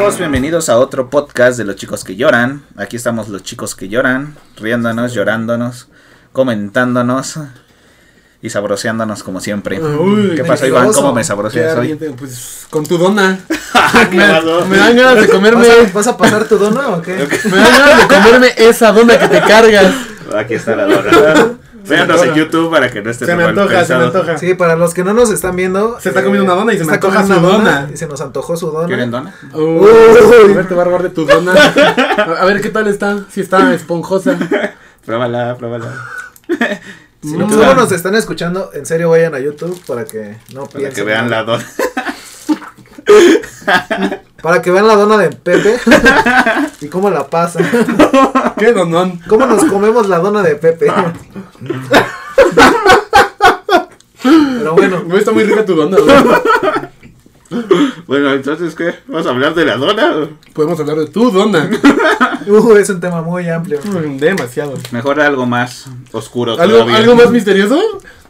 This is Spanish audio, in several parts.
amigos, bienvenidos a otro podcast de los chicos que lloran. Aquí estamos los chicos que lloran, riéndonos, llorándonos, comentándonos y sabroseándonos como siempre. Uy, ¿Qué pasó, Iván? ¿Cómo me sabroseas hoy? Pues con tu dona. ¿Qué me, me dan ganas de comerme. ¿Vas a, vas a pasar tu dona o qué? Me dan ganas de comerme esa dona que te cargas. Aquí está la dona. Véanos en. YouTube para que no esté Se me mal antoja, se me antoja. Sí, para los que no nos están viendo. Se está comiendo una dona y se me está antoja comiendo su una dona. Y se nos antojó su dona. ¿Quieren dona? Uy, Uy. a ver, te va a robar de tu dona. A ver qué tal está. Si está esponjosa. Pruébala, pruébala. Si Mm. no, solo nos están escuchando, en serio vayan a YouTube para que no Para piensen. que vean la dona. Para que vean la dona de Pepe y cómo la pasa. Qué donón. ¿Cómo nos comemos la dona de Pepe? Pero bueno, Güey, Está muy rica tu dona. güey. Bueno, entonces, ¿qué? ¿Vamos a hablar de la dona? Podemos hablar de tu dona. uh, es un tema muy amplio. Mm, Demasiado. Mejor algo más oscuro ¿Algo, todavía. ¿Algo más misterioso?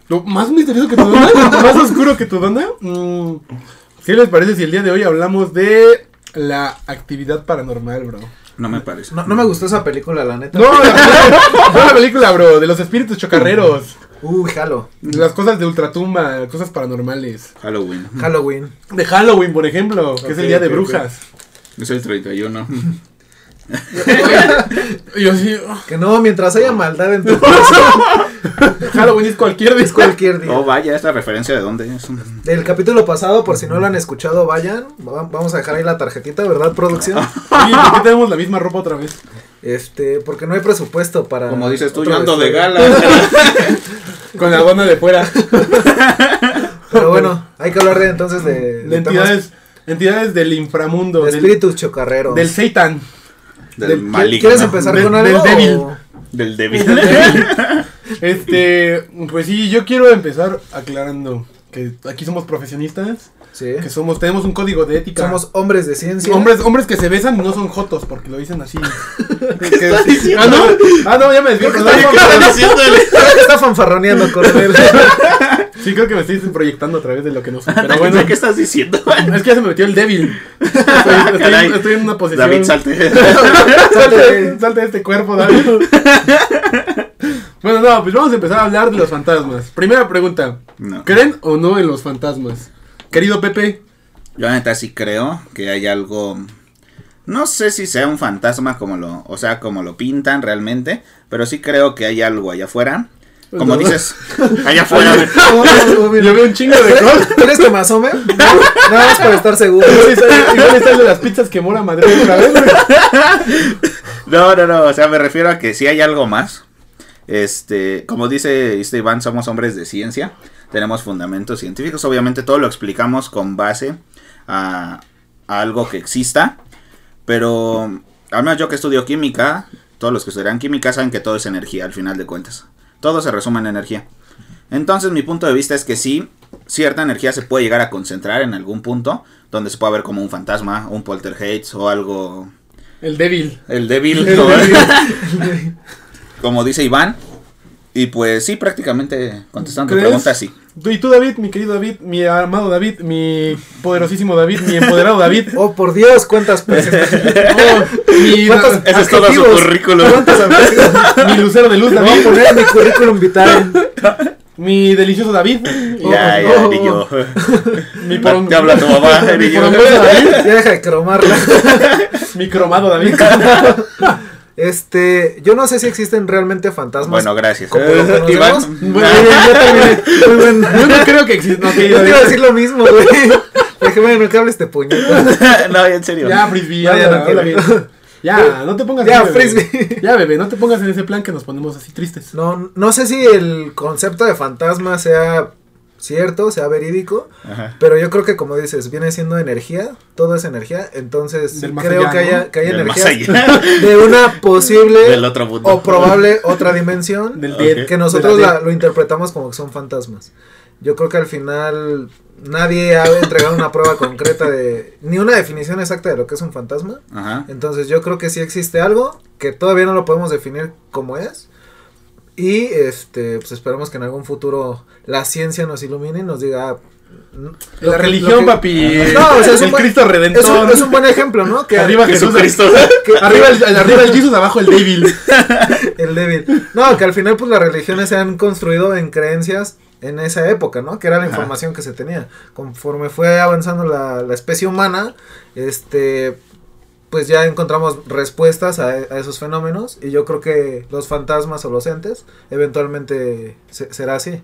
¿Lo más misterioso que tu dona? ¿Más oscuro que tu dona? Mm, ¿Qué les parece si el día de hoy hablamos de la actividad paranormal, bro? No me parece. No, no me gustó esa película, la neta. No, la película, no la película, bro, de los espíritus chocarreros. Uy, jalo. Las cosas de ultratumba, cosas paranormales. Halloween. Halloween. De Halloween, por ejemplo, que es el día de brujas. Es el 31. Yo sí, oh, Que no, mientras haya maldad en tu corazón, Halloween es cualquier es día. Oh, vaya, esta referencia de dónde es. Del capítulo pasado, por si no lo han escuchado, vayan. Va- Vamos a dejar ahí la tarjetita, ¿verdad, producción? Oye, ¿por qué tenemos la misma ropa otra vez? Este, porque no hay presupuesto para. Como dices tú, yo ando de vestuario. gala. Con la dona de fuera. Pero bueno, hay que hablar de entonces de, De entidades, entidades del inframundo. de del- espíritus chocarreros. Del Satan. Del Del- maligno. ¿Quieres empezar Del- con algo? del débil. Del débil. Este, pues sí, yo quiero empezar aclarando que aquí somos profesionistas, Sí. que somos, tenemos un código de ética. Somos hombres de ciencia. hombres, hombres que se besan y no son jotos, porque lo dicen así. ¿Qué estás diciendo? Ah, no, ah, no, ya me desvió. Que está- que está fanfarroneando con él. Sí, creo que me estoy proyectando a través de lo que no soy. Pero Bueno, ¿Qué estás diciendo? es que ya se me metió el débil. Estoy, estoy en una posición. David, salte. Salte, salte de este cuerpo, David. bueno, no, pues vamos a empezar a hablar de los fantasmas. Primera pregunta. No. ¿Creen o no en los fantasmas? Querido Pepe, Yo la neta sí creo que hay algo. No sé si sea un fantasma como lo, o sea, como lo pintan realmente, pero sí creo que hay algo allá afuera. Como No. dices, allá afuera. yo veo un chingo de cosas. ¿Quieres que me asome? Nada más para estar seguro. Igual está de las pizzas que mora Madrid otra vez. No, no, no, o sea, me refiero a que sí hay algo más. Este, como dice este Iván, somos hombres de ciencia, tenemos fundamentos científicos, obviamente todo lo explicamos con base a, a algo que exista, pero al menos yo que estudio química, todos los que estudian química saben que todo es energía al final de cuentas, todo se resume en energía. Entonces mi punto de vista es que sí, cierta energía se puede llegar a concentrar en algún punto, donde se puede ver como un fantasma, un poltergeist o algo El débil. el débil, El como, débil. como dice Iván. Y pues sí, prácticamente contestando tu pregunta, sí. Y tú, David, mi querido David, mi amado David, mi poderosísimo David, mi empoderado David. Oh, por Dios, cuántas veces. Oh, mi, ¿Cuántos Ese es todo su currículum. Mi lucero de luz, Le voy a David. poner mi currículum vital. Mi delicioso David. Ya, ya, oh, niño. Mi Te habla tu mamá, niño. David. Ya deja de cromarla. Mi cromado David. Este, yo no sé si existen realmente fantasmas. Bueno, gracias. como lo Eh, conocemos. Bueno, yo también. Muy bueno. Yo no creo que exista. No, Yo te iba a decir lo mismo, güey. Dije, bueno, que hable este puñeta. no, en serio. Ya, frisbee, No, ya, ya no habla quiero. bien. Ya, no te pongas Ya, así, bebé. frisbee. Ya, bebé, no te pongas en ese plan que nos ponemos así tristes. No, no sé si el concepto de fantasma sea cierto, sea verídico, Ajá. pero yo creo que como dices, viene siendo energía, todo es energía, entonces creo allá, que haya, ¿no? que haya más energía de una posible Del otro mundo. o probable otra dimensión Del que nosotros la la- lo interpretamos como que son fantasmas. Yo creo que al final nadie ha entregado una prueba concreta de ni una definición exacta de lo que es un fantasma. Ajá. Entonces yo creo que sí existe algo que todavía no lo podemos definir como es. Y este, pues esperamos que en algún futuro la ciencia nos ilumine y nos diga, ah, La Lo que- religión, que- papi. No, o sea, es un el buen- Cristo Redentor. Es un, es un buen ejemplo, ¿no? Que arriba Jesús. Jesucristo. que- Arriba el, arriba el Jesus, abajo el David. el débil. No, que al final pues las religiones se han construido en creencias en esa época, ¿no? Que era la Ajá. información que se tenía. Conforme fue avanzando la, la especie humana, este pues ya encontramos respuestas a, a esos fenómenos y yo creo que los fantasmas o los entes eventualmente se- será así.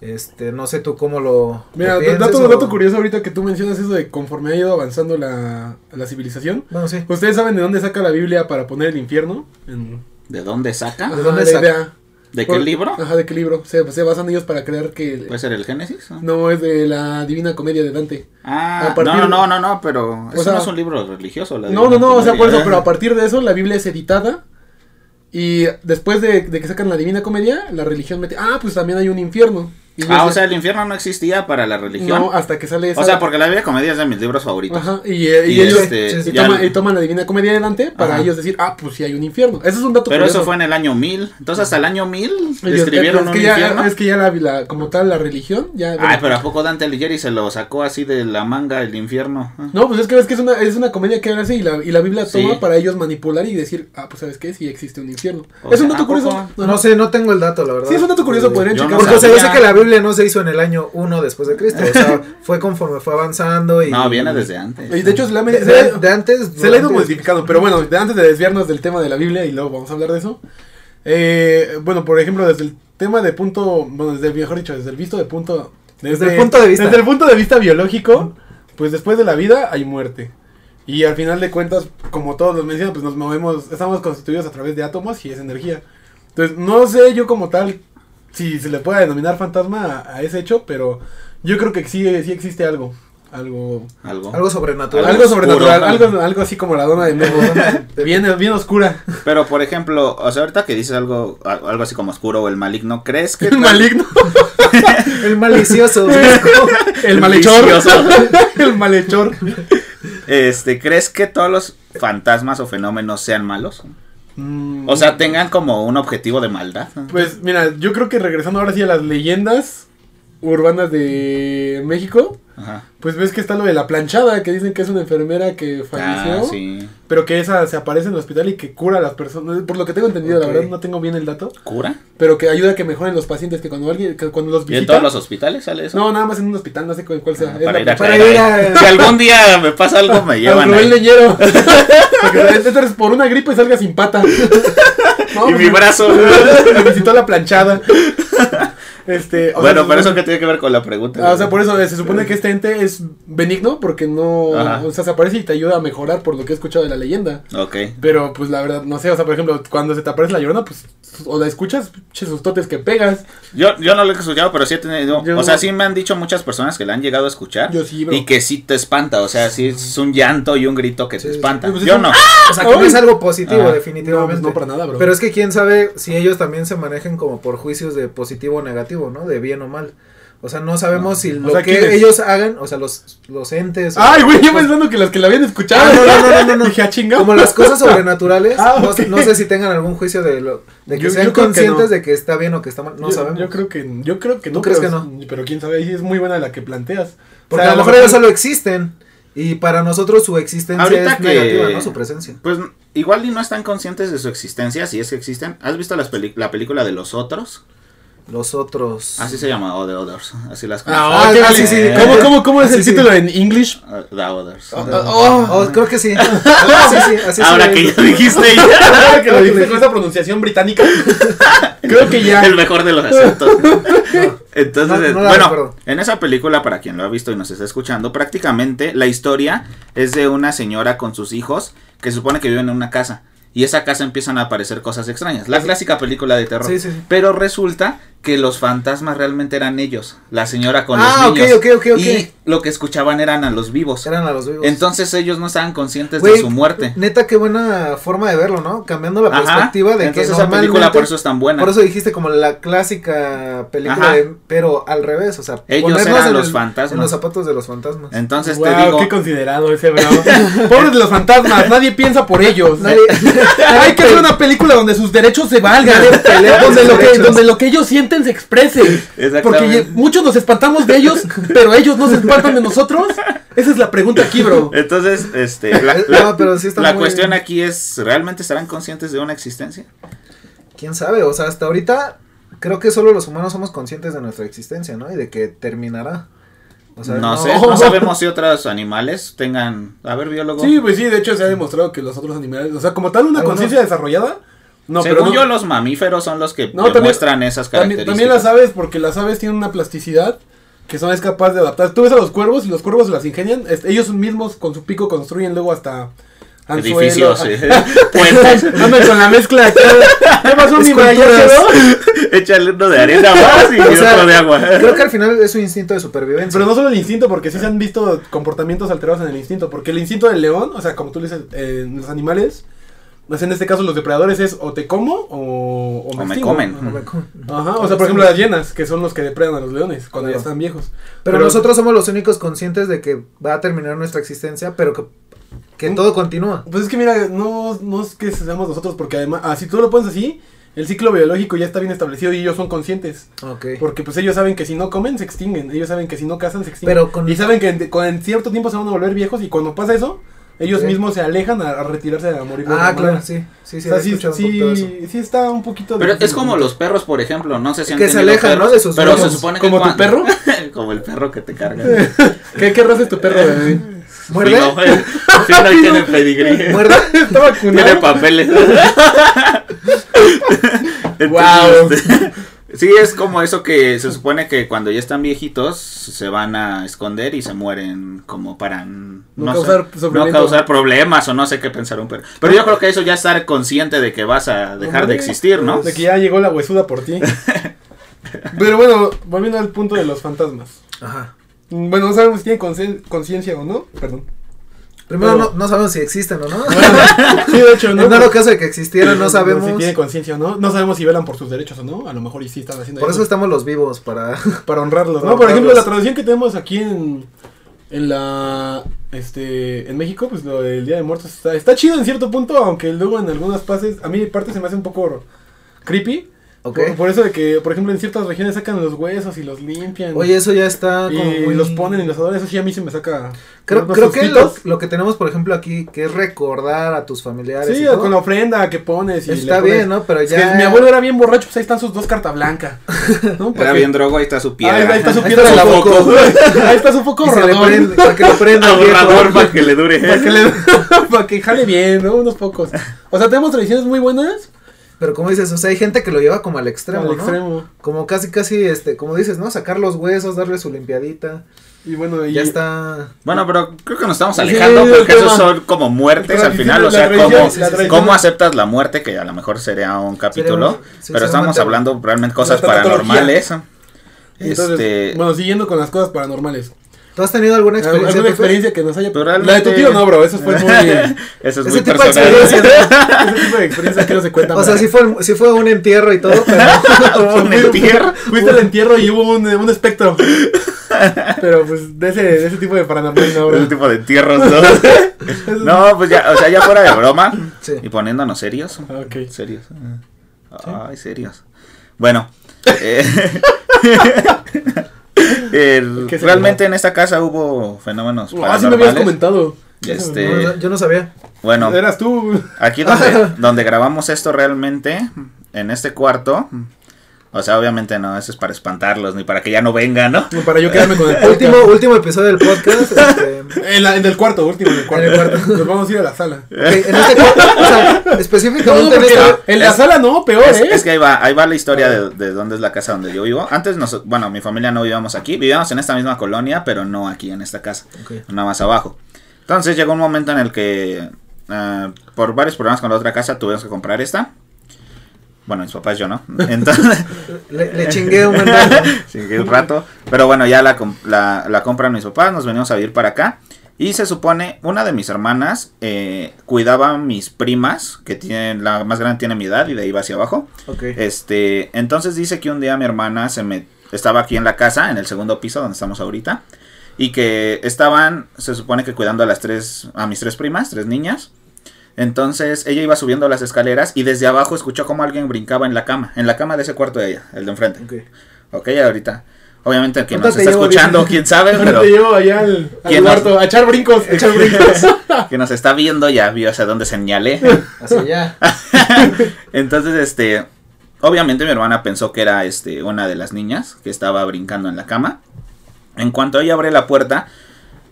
Este, no sé tú cómo lo Mira, lo pienses dato, o- dato curioso ahorita que tú mencionas eso de conforme ha ido avanzando la, la civilización. Bueno, sí. ¿Ustedes saben de dónde saca la Biblia para poner el infierno? En, ¿De dónde saca? Ajá, dónde la saca? ¿De qué Por- libro? Ajá, ¿de qué libro? Se, se basan ellos para creer que... ¿Puede ser el Génesis? ¿no? No, es de la Divina Comedia de Dante. Ah, A partir no, de- no, no, no, pero eso sea- no es un libro religioso. la No, no, Divina no, o sea, por eso, Comedia. pero a partir de eso la Biblia es editada. Y después de, de que sacan la Divina Comedia, la religión mete... Ah, pues también hay un infierno. Y Ah, o sea, el infierno no existía para la religión. No, hasta que sale esa... o sea, porque la Biblia Comedia es de mis libros favoritos. Ajá, y, y Y ellos este, toman, y toman la Divina Comedia de Dante para Ajá. ellos decir, ah, pues sí hay un infierno. Eso es un dato pero eso fue en el año 1000. Entonces, hasta el año 1000 Ellos- describieron es un ya, infierno. Es que ya la, la- como tal la religión, ya... Ay, pero ¿a poco Dante Alighieri se lo sacó así de la manga el infierno? Ah. No, pues es que ves que es una, es una comedia que hace y la, y la Biblia Sí. toma para ellos manipular y decir, ah, pues sabes qué, sí existe un infierno. O es un dato curioso. No sé, no tengo el dato, la verdad. Sí, es un dato curioso, podrían checar. Porque sé sabía. que la Biblia no se hizo en el año 1 después de Cristo, o sea, fue conforme fue avanzando y... No, viene desde antes. Y de hecho se la, De, de- de antes... se la ha ido modificando, pero bueno, de antes de desviarnos del tema de la Biblia y luego vamos a hablar de eso. eh, bueno, por ejemplo, desde el tema de punto, bueno, desde el, mejor dicho, desde el visto de punto... Desde el punto de vista. Desde el punto de vista biológico, pues después de la vida hay muerte. Y al final de cuentas, como todos los mencionan, pues nos movemos, estamos constituidos a través de átomos y es energía. Entonces, no sé yo como tal si se le puede denominar fantasma a, a ese hecho, pero yo creo que sí, sí existe algo. Algo, Algo. Algo sobrenatural. algo oscuro. sobrenatural, algo, algo así como la dona de Memo. bien, bien oscura. Pero, por ejemplo, o sea, ahorita que dices algo, algo así como oscuro o el maligno, ¿crees que... El maligno, El malicioso. el malhechor, el malhechor. Este, ¿crees que todos los fantasmas o fenómenos sean malos? Mm, O sea, tengan como un objetivo de maldad. Pues mira, yo creo que regresando ahora sí a las leyendas urbanas de México, Ajá. pues ves que está lo de la planchada, que dicen que es una enfermera que falleció, Ah, sí. pero que esa se aparece en el hospital y que cura a las personas, por lo que tengo entendido, la verdad no tengo bien el dato, ¿Cura? pero que ayuda a que mejoren los pacientes, que cuando alguien, que cuando los ¿Y en visita, todos los hospitales sale eso? no, nada más en un hospital, no sé cuál, cuál sea, Ah, para la ir a. Para ir Si algún día me pasa algo, me Al llevan ahí. Leñero. Porque por una gripe y salgas sin pata. No, Y mi brazo. Me visitó la planchada. Este, o Bueno, sea, pero eso que tiene que ver con la pregunta. Ah, o sea, por eso eh, se supone que este ente es benigno porque no, Ajá. o sea, se aparece y te ayuda a mejorar por lo que he escuchado de la leyenda. Ok. Pero pues la verdad, no sé, o sea, por ejemplo, cuando se te aparece la llorona, pues, o la escuchas, che, sus totes que pegas. Yo, yo no lo he escuchado, pero sí he tenido. Yo- o sea, sí me han dicho muchas personas que la han llegado a escuchar. Yo sí, bro. Y que sí te espanta. O sea, sí es un llanto y un grito que Sí, te sí. espanta. Pues es yo un- no. O sea, que no es algo positivo, Ajá. No, definitivamente. pues no para nada, bro. Pero es que quién sabe si ellos también se manejan como por juicios de positivo o negativo, ¿no? De bien o mal. O sea, no sabemos si lo sea, que ellos hagan, o sea, los, los entes. Ay, güey, yo pensando que las que la habían escuchado. Ah, no, no, no, no, no, no. Dije, ah, chinga. Como las cosas sobrenaturales, Ah, no- sé si tengan algún juicio de lo de que Yo- sean yo creo que conscientes no. de que está bien o que está mal, no yo, sabemos. Yo creo que, yo creo que ¿Tú no. crees pero, que no? Pero quién sabe, ahí es muy buena la que planteas. Porque O sea, a lo mejor ellos solo existen y para nosotros su existencia Ahorita es que- negativa, ¿no? Su presencia. Pues igual y no están conscientes de su existencia, si es que existen. ¿Has visto las la película de los otros? Los otros. Así se llama, The Others. Así las Ah, Ah, ok, ah, sí, sí. ¿Cómo, cómo, cómo es el sí. título en English? Uh, The Others. Oh, oh, creo que sí. Ah, sí, sí, así Ahora sí. que ya dijiste ya, que lo dijiste con esa pronunciación británica. Creo que ya. el mejor de los acentos. Entonces, No, no la bueno, recuerdo. en esa película, para quien lo ha visto y nos está escuchando, prácticamente la historia es de una señora con sus hijos que se supone que viven en una casa. Y esa casa empiezan a aparecer cosas extrañas. La clásica película de terror. Sí, sí, sí. Pero resulta que los fantasmas realmente eran ellos. La señora con Ah, los ok, niños. ok, ok, ok. Y lo que escuchaban eran a los vivos. Eran a los vivos. Entonces ellos no estaban conscientes de su muerte. Neta, qué buena forma de verlo, ¿no? Cambiando la Ajá. perspectiva de Entonces que esa película por eso es tan buena. Por eso dijiste como la clásica película, Ajá. de- pero al revés, o sea, Ellos eran en los el- fantasmas. En los zapatos de los fantasmas. Entonces Wow, te digo, qué considerado ese bro. Pobres de los fantasmas, nadie piensa por ellos. Nadie- Hay que hacer una película donde sus derechos se valgan. Donde, lo que, donde lo que ellos sienten sienten se exprese. Exactamente. Porque muchos nos espantamos de ellos, pero ellos no se espantan de nosotros. Esa es la pregunta aquí, bro. Entonces, este, la, No, la- pero sí está la muy- cuestión aquí es, ¿realmente estarán conscientes de una existencia? ¿Quién sabe? O sea, hasta ahorita creo que solo los humanos somos conscientes de nuestra existencia, ¿no? Y de que terminará. O sea, no, sé, no sabemos si otros animales tengan, a ver, biólogo. Sí, pues sí, de hecho se ha demostrado que los otros animales, o sea, como tal una conciencia desarrollada, no, Según pero no, yo, los mamíferos son los que No, también- demuestran esas características. también las aves, porque las aves tienen una plasticidad que son es capaz de adaptar. Tú ves a los cuervos y los cuervos se las ingenian, ellos mismos con su pico construyen luego hasta. Edificios, puentes. Andan con la mezcla de todo. ¿Qué pasó, mi? Échale uno de arena más y O sea, otro de agua. Creo que al final es su instinto de supervivencia. Pero no solo el instinto, porque sí se han visto comportamientos alterados en el instinto. Porque el instinto del león, o sea, como tú le dices, eh, los animales, pues en este caso los depredadores es o te como o, o O me comen. No me co- Ajá, o sea, por ejemplo las hienas, que son los que depredan a los leones cuando ya están viejos. Pero, nosotros somos los únicos conscientes de que va a terminar nuestra existencia, pero que, que Mm. todo continúa. Pues es que mira, no, no es que seamos nosotros, porque además, ah, si tú lo pones así, el ciclo biológico ya está bien establecido y ellos son conscientes. Ok. Porque pues ellos saben que si no comen, se extinguen. Ellos saben que si no cazan, se extinguen. Pero con- Y saben que en, con- en cierto tiempo se van a volver viejos y cuando pasa eso, ellos Ok. mismos se alejan a, a retirarse a morir. de Ah, claro, sí. Sí, sí, O sea, sí, sí, sí está un poquito... Pero difícil. es como los perros, por ejemplo, no sé si han Que se alejan, perros, ¿no? de sus Pero se dueños. supone que ¿Como tu perro? como el perro que te carga. ¿Qué, ¿Qué raza es tu perro, bebé? ¿Muerde? Fino, güey. Fino y tiene pedigrí. ¿Muerde? ¿Está vacunado? Tiene papeles. Entonces, Guau. Sí, es como eso que se supone que cuando ya están viejitos se van a esconder y se mueren como para No sé, causar no sufrimiento. causar problemas o no sé qué pensar un perro. Pero yo creo que eso ya estar consciente de que vas a dejar de existir, ¿no? De que ya llegó la huesuda por ti. Pero bueno, volviendo al punto de los fantasmas. Ajá. Bueno, no sabemos si tienen conciencia o no. Perdón. Primero, Pero- no, no sabemos si existen o no. Sí, de hecho, ¿no? En dado caso de que existieran, no sabemos. Si tiene conciencia o no. No sabemos si velan por sus derechos o no. A lo mejor y sí están haciendo Por eso estamos los vivos, para... Para honrarlos, Para ¿no? Por ejemplo, la tradición que tenemos aquí en, en la... Este, en México, pues lo del Día de Muertos está, está chido en cierto punto, aunque luego en algunas partes, a mí parte se me hace un poco creepy. Por, por eso de que, por ejemplo, en ciertas regiones sacan los huesos y los limpian. Oye, eso ya está como y muy... los ponen y los adoran, eso sí a mí se me saca... Creo, creo que lo, que tenemos, por ejemplo, aquí, que es recordar a tus familiares. Sí, y todo, con la ofrenda que pones y Está pones- bien, ¿no? Pero Es que ya... mi abuelo era bien borracho, pues ahí están sus dos cartas blancas. ¿no? Era bien drogo, ahí está su Ahí, piedra. ahí está su Ahí piedra está su la foco. Ahí está su foco ahorrador. para que lo prenda. Ahorrador para que le dure. Para que, le- para que jale bien, ¿no? Unos pocos. O sea, tenemos tradiciones muy buenas. Pero como dices, o sea, hay gente que lo lleva como al extremo, al ¿no? extremo. Como casi, casi, este, como dices, ¿no? Sacar los huesos, darle su limpiadita. Y bueno, y Ya está... Bueno, pero creo que nos estamos alejando porque esos son como muertes al final, o sea, cómo, cómo aceptas la muerte, que a lo mejor sería un capítulo, un- sí, pero estamos hablando realmente cosas paranormales. Entonces, Este, bueno, siguiendo con las cosas paranormales. ¿Tú has tenido alguna experiencia? ¿Alguna experiencia que nos haya... Pero La de tu realmente- tío no, bro, eso fue muy... eso es Ese muy tipo de personal. experiencia, Ese tipo de experiencia que no se cuenta. O sea, sí fue, sí fue un entierro y todo, pero... Un entierro. Fuiste al entierro y hubo un, un espectro. Pero pues de ese, de ese tipo de paranormal no, bro. Ese tipo de entierros, ¿no? no, pues ya, o sea, ya fuera de broma Sí. y poniéndonos serios. Ah, Ok. Serios. Ay, serios. Bueno, eh, el- ¿Qué se realmente en esta casa hubo fenómenos Ah, sí me habías comentado. Este, no, yo no sabía. bueno, Eras tú. aquí donde, donde grabamos esto realmente, en este cuarto, o sea, obviamente no, eso es para espantarlos, ni para que ya no vengan, ¿no? Para yo quedarme con el. Último, último episodio del podcast. este, En, la- en el cuarto, último, en el cuarto. En el cuarto. Nos vamos a ir a la sala. ok, en este cuarto, o sea, No, específicamente en este... en la es- sala no, peor, Es, ¿eh? es que ahí va, ahí va la historia de, de dónde es la casa donde yo vivo. Antes, nos, bueno, mi familia no vivíamos aquí, vivíamos en esta misma colonia, pero no aquí en esta casa, Ok. una más abajo. Entonces llegó un momento en el que, eh, por varios problemas con la otra casa, tuvimos que comprar esta. Bueno, mis papás yo no. Entonces, Le, le chingué un rato. Chingué un rato. Pero bueno, ya la, la, la compran mis papás, nos venimos a vivir para acá. Y se supone, una de mis hermanas eh, cuidaba a mis primas, que tienen, la más grande tiene mi edad y de ahí va hacia abajo. Este, entonces dice que un día mi hermana se me estaba aquí en la casa, en el segundo piso donde estamos ahorita, y que estaban, se supone que cuidando a las tres, a mis tres primas, tres niñas. Entonces ella iba subiendo las escaleras y desde abajo escuchó como alguien brincaba en la cama, en la cama de ese cuarto de ella, el de enfrente. Ok. Ok, ahorita. Obviamente quien Ahorita nos está escuchando, quién sabe, pero te llevo allá al, al ¿Quién nos- cuarto a echar brincos. Echar brincos quien nos está viendo ya vio hacia dónde señalé. hacia allá. Entonces, este, obviamente mi hermana pensó que era este una de las niñas que estaba brincando en la cama. En cuanto ella abre la puerta,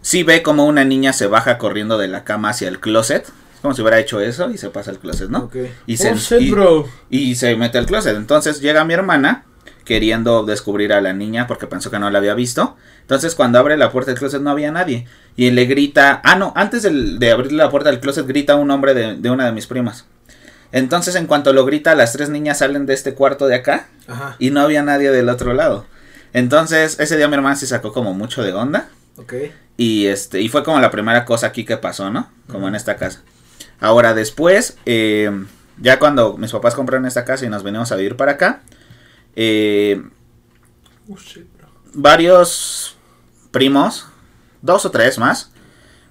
sí ve como una niña se baja corriendo de la cama hacia el closet. Es como si hubiera hecho eso y se pasa al closet, ¿no? Ok. Y se, Oh, shit, y- bro. y se mete al closet. Entonces llega mi hermana queriendo descubrir a la niña porque pensó que no la había visto. Entonces cuando abre la puerta del closet no había nadie. Y le grita, ah no, antes del- de, abrir la puerta del closet grita un hombre de, de una de mis primas. Entonces en cuanto lo grita las tres niñas salen de este cuarto de acá Ajá. y no había nadie del otro lado. Entonces ese día mi hermana se sacó como mucho de onda. Ok. Y este, y fue como la primera cosa aquí que pasó, ¿no? Como en esta casa. Ahora después, eh, ya cuando mis papás compraron esta casa y nos venimos a vivir para acá, eh, Oh, varios primos, dos o tres más,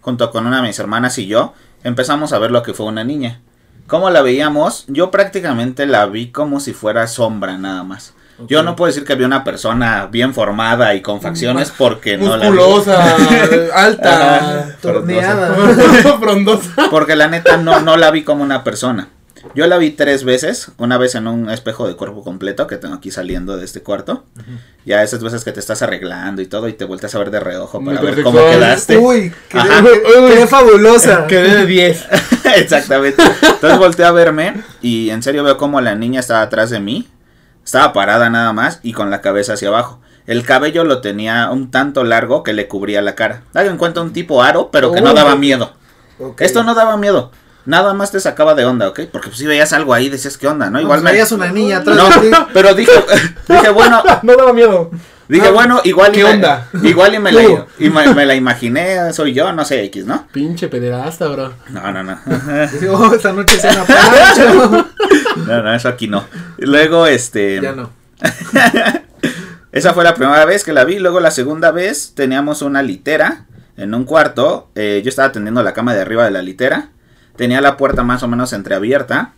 junto con una de mis hermanas y yo, empezamos a ver lo que fue una niña. ¿Cómo la veíamos? Yo prácticamente la vi como si fuera sombra nada más. Yo no puedo decir que vi una persona bien formada y con facciones porque no la. Musculosa, alta. Torneada. frondosa. Porque la neta no, no la vi como una persona. Yo la vi tres veces, una vez en un espejo de cuerpo completo que tengo aquí saliendo de este cuarto. Ya esas veces que te estás arreglando y todo y te vueltas a ver de reojo para ver cómo quedaste. Uy, quedé, quedé fabulosa. Quedé de 10. Exactamente. Entonces volteé a verme y en serio veo como la niña estaba atrás de mí. Estaba parada nada más y con la cabeza hacia abajo. El cabello lo tenía un tanto largo que le cubría la cara. Hagan en cuenta un tipo aro, pero que no daba miedo. Esto no daba miedo. Nada más te sacaba de onda, ¿ok? Porque pues, si veías algo ahí, decías, ¿qué onda? ¿No? No, Igual pues me... veías una niña atrás No, pero dije, dije, bueno, No daba miedo. Dije, No. bueno, igual y ¿Qué me-? Igual y me, la, Tú. y me, me la imaginé, soy yo, no sé, X, ¿no? Pinche pederasta, bro. No, no, no. Dice, oh, esta noche cena Pancho. No, no, eso aquí no. Luego, este... ya no. Esa fue la primera vez que la vi. Luego la segunda vez teníamos una litera en un cuarto. eh, yo estaba atendiendo la cama de arriba de la litera. Tenía la puerta más o menos entreabierta.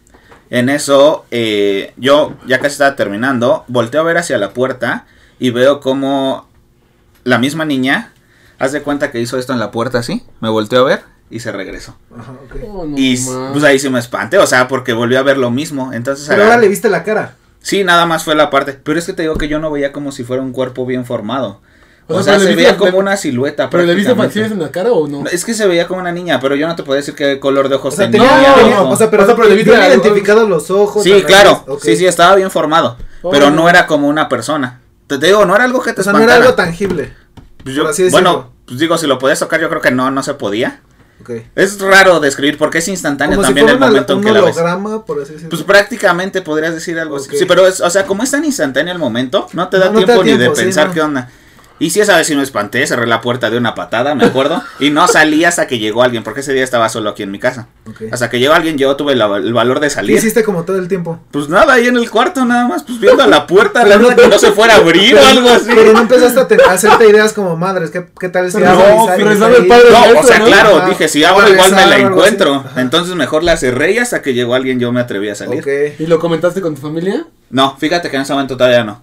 En eso eh, yo ya casi estaba terminando. Volteo a ver hacia la puerta y veo como la misma niña. Haz de cuenta que hizo esto en la puerta así. Me volteó a ver y se regresó. Ajá, ok. Oh, no y pues ahí sí me espanté. O sea, porque volvió a ver lo mismo. Entonces Pero ahora le viste la cara. Sí, nada más fue la parte. Pero es que te digo que yo no veía como si fuera un cuerpo bien formado. O O, sea, se veía como una silueta. ¿Pero le viste facciones en la cara o no? Es que se veía como una niña, pero yo no te puedo decir qué color de ojos O sea, tenía. no, tenía- no. o sea, pero, O sea, pero le viste identificados los ojos. Sí, claro. Sí, sí, estaba bien formado. Oh. Pero no era como una persona. Te, te digo, no era algo que te O sea, no era algo tangible. Pues yo- así bueno, pues digo, si lo podías tocar, yo creo que no, no se podía. Ok. Es raro describir porque es instantáneo Como si también fuera el una- momento en que la ves. holograma, por así decirlo. Pues prácticamente podrías decir algo así. Sí, pero es, o sea, como es tan instantáneo el momento, no te da No, no te tiempo da ni tiempo, de sí, pensar no. qué onda. Y sí, esa vez sí me espanté, cerré la puerta de una patada, me acuerdo, y no salí hasta que llegó alguien, porque ese día estaba solo aquí en mi casa. Hasta que llegó alguien, yo tuve la- el valor de ¿Qué salir. hiciste como todo el tiempo? Pues nada, ahí en el cuarto nada más, pues viendo a la puerta, la no- que no se fuera a abrir o algo así. Pero no empezaste a, te- a hacerte ideas como madres. ¿Qué, qué tal si Pero no, y sale- pero padre- No, o sea, ¿no? claro, Ajá. dije, si abro igual me la encuentro. Entonces mejor la cerré y hasta que llegó alguien yo me atreví a salir. Ok. ¿Y lo comentaste con tu familia? No, fíjate que en ese momento todavía no.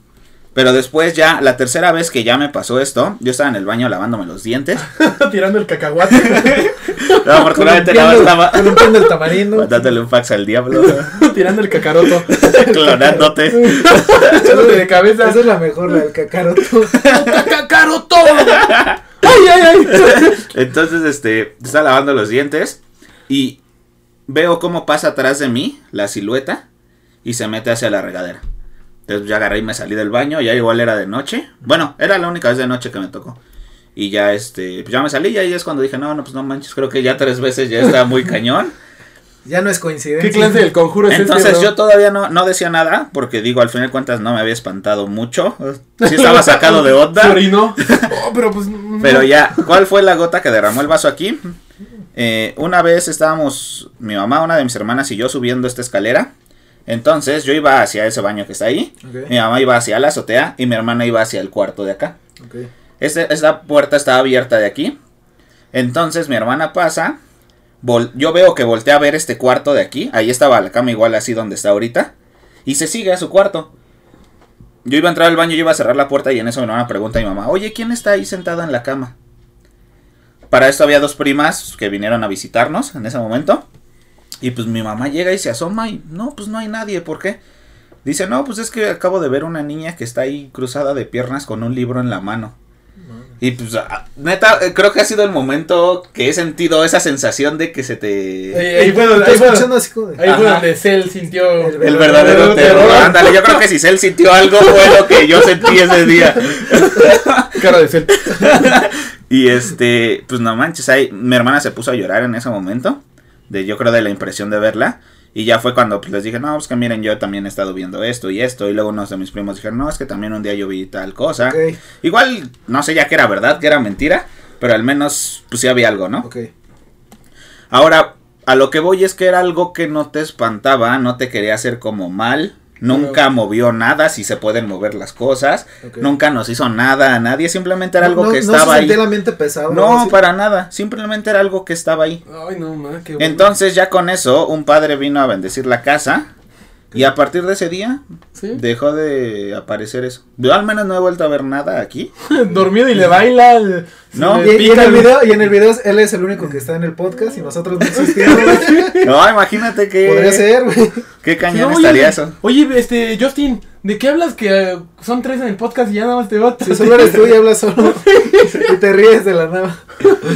Pero después ya, la tercera vez que ya me pasó esto, yo estaba en el baño lavándome los dientes. Tirando el cacahuate. No, afortunadamente nada más estaba Columpiando el tamarindo. mandándole un fax al diablo, tirando el cacaroto. clonándote. Echándote de cabeza. Esa es la mejor, la del cacaroto. ¡Cacaroto! ¡Ay, ay, ay! Entonces, este, estaba lavando los dientes y veo cómo pasa atrás de mí la silueta y se mete hacia la regadera. Entonces ya agarré y me salí del baño, ya igual era de noche. Bueno, era la única vez de noche que me tocó. Y ya este, pues ya me salí y ahí es cuando dije, no, no, pues no manches, creo que ya tres veces ya está muy cañón. Ya no es coincidencia. ¿Qué clase del conjuro es Entonces este, bro? yo todavía no, no decía nada, porque digo, al final de cuentas no me había espantado mucho. Sí estaba sacado de onda. orinó. Oh, pero pues. no. Pero ya, ¿cuál fue la gota que derramó el vaso aquí? Eh, una vez estábamos, mi mamá, una de mis hermanas y yo subiendo esta escalera. Entonces yo iba hacia ese baño que está ahí. Mi mamá iba hacia la azotea y mi hermana iba hacia el cuarto de acá. Este, esta puerta estaba abierta de aquí. Entonces mi hermana pasa, vol- yo veo que voltea a ver este cuarto de aquí. Ahí estaba la cama igual así donde está ahorita. Y se sigue a su cuarto. Yo iba a entrar al baño, yo iba a cerrar la puerta y en eso mi mamá pregunta a mi mamá, oye, ¿quién está ahí sentada en la cama? Para esto había dos primas que vinieron a visitarnos en ese momento. Y pues mi mamá llega y se asoma y no, pues no hay nadie, ¿por qué? Dice, no, pues es que acabo de ver una niña que está ahí cruzada de piernas con un libro en la mano. Y pues, ah, neta, eh, creo que ha sido el momento que he sentido esa sensación de que se te... Ahí, ahí fue donde, ahí fue ahí fue Cell sintió. El El verdadero terror. Ándale, yo creo que si Cell sintió algo fue lo que yo sentí ese día. Cara de Cell. Y este, pues no manches, ahí, mi hermana se puso a llorar en ese momento. De, yo creo de la impresión de verla. Y ya fue cuando pues, les dije, no, pues que miren, yo también he estado viendo esto y esto. Y luego unos de mis primos dijeron, no, es que también un día yo vi tal cosa. Igual, no sé ya que era verdad, que era mentira. Pero al menos, pues sí había algo, ¿no? ok. Ahora, a lo que voy es que era algo que no te espantaba, no te quería hacer como mal. Nunca Pero- movió nada, si se pueden mover las cosas. Nunca nos hizo nada a nadie, simplemente era algo No- que no estaba se ahí. sentía la mente pesada. No, para nada, simplemente era algo que estaba ahí. Ay, no, man, qué bueno. Entonces ya con eso, un padre vino a bendecir la casa. Y a partir de ese día, ¿Sí? dejó de aparecer eso. Yo al menos no he vuelto a ver nada aquí. Dormido y le baila. le- No. le Y, y en pica el video, y en el video él es el único que está en el podcast y nosotros no existimos. No, imagínate que... Podría ser, güey. Qué cañón No, estaría oye, eso. Oye, este, Justin, ¿de qué hablas que eh, son tres en el podcast y ya nada más te veo? Si solo eres tú y hablas solo y te ríes de la nada.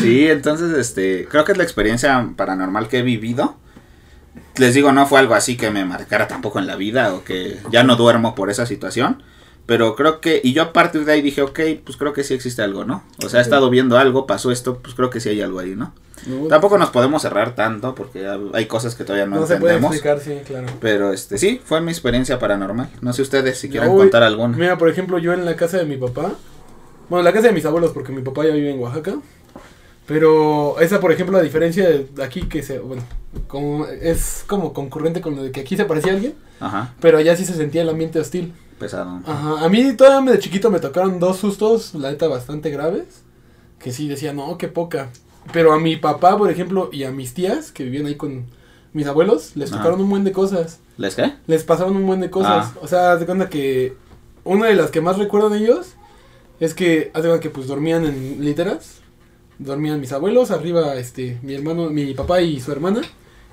Sí, entonces, este, creo que es la experiencia paranormal que he vivido. Les digo, no fue algo así que me marcara tampoco en la vida o que ya no duermo por esa situación. Pero creo que, y yo a partir de ahí dije, ok, pues creo que sí existe algo, ¿no? O sea, he estado viendo algo, pasó esto, pues creo que sí hay algo ahí, ¿no? No, Tampoco nos podemos cerrar tanto porque hay cosas que todavía no, no se puede entendemos. explicar, sí, claro. Pero este, sí, fue mi experiencia paranormal. No sé ustedes si quieren contar alguna. Mira, por ejemplo, yo en la casa de mi papá, bueno, la casa de mis abuelos, porque mi papá ya vive en Oaxaca, pero esa, por ejemplo, la diferencia de aquí que se, bueno, como, es como concurrente con lo de que aquí se parecía a alguien, Ajá, pero allá sí se sentía el ambiente hostil. pesado. Ajá, a mí todavía de chiquito me tocaron dos sustos, la neta, bastante graves, que sí decía, no, qué poca. Pero a mi papá, por ejemplo, y a mis tías, que vivían ahí con mis abuelos, les Ajá. tocaron un buen de cosas. ¿Les qué? Les pasaron un buen de cosas. Ah. O sea, haz de cuenta que una de las que más recuerdan ellos es que, haz de cuenta que pues dormían en literas. Dormían mis abuelos, arriba este mi hermano, mi papá y su hermana,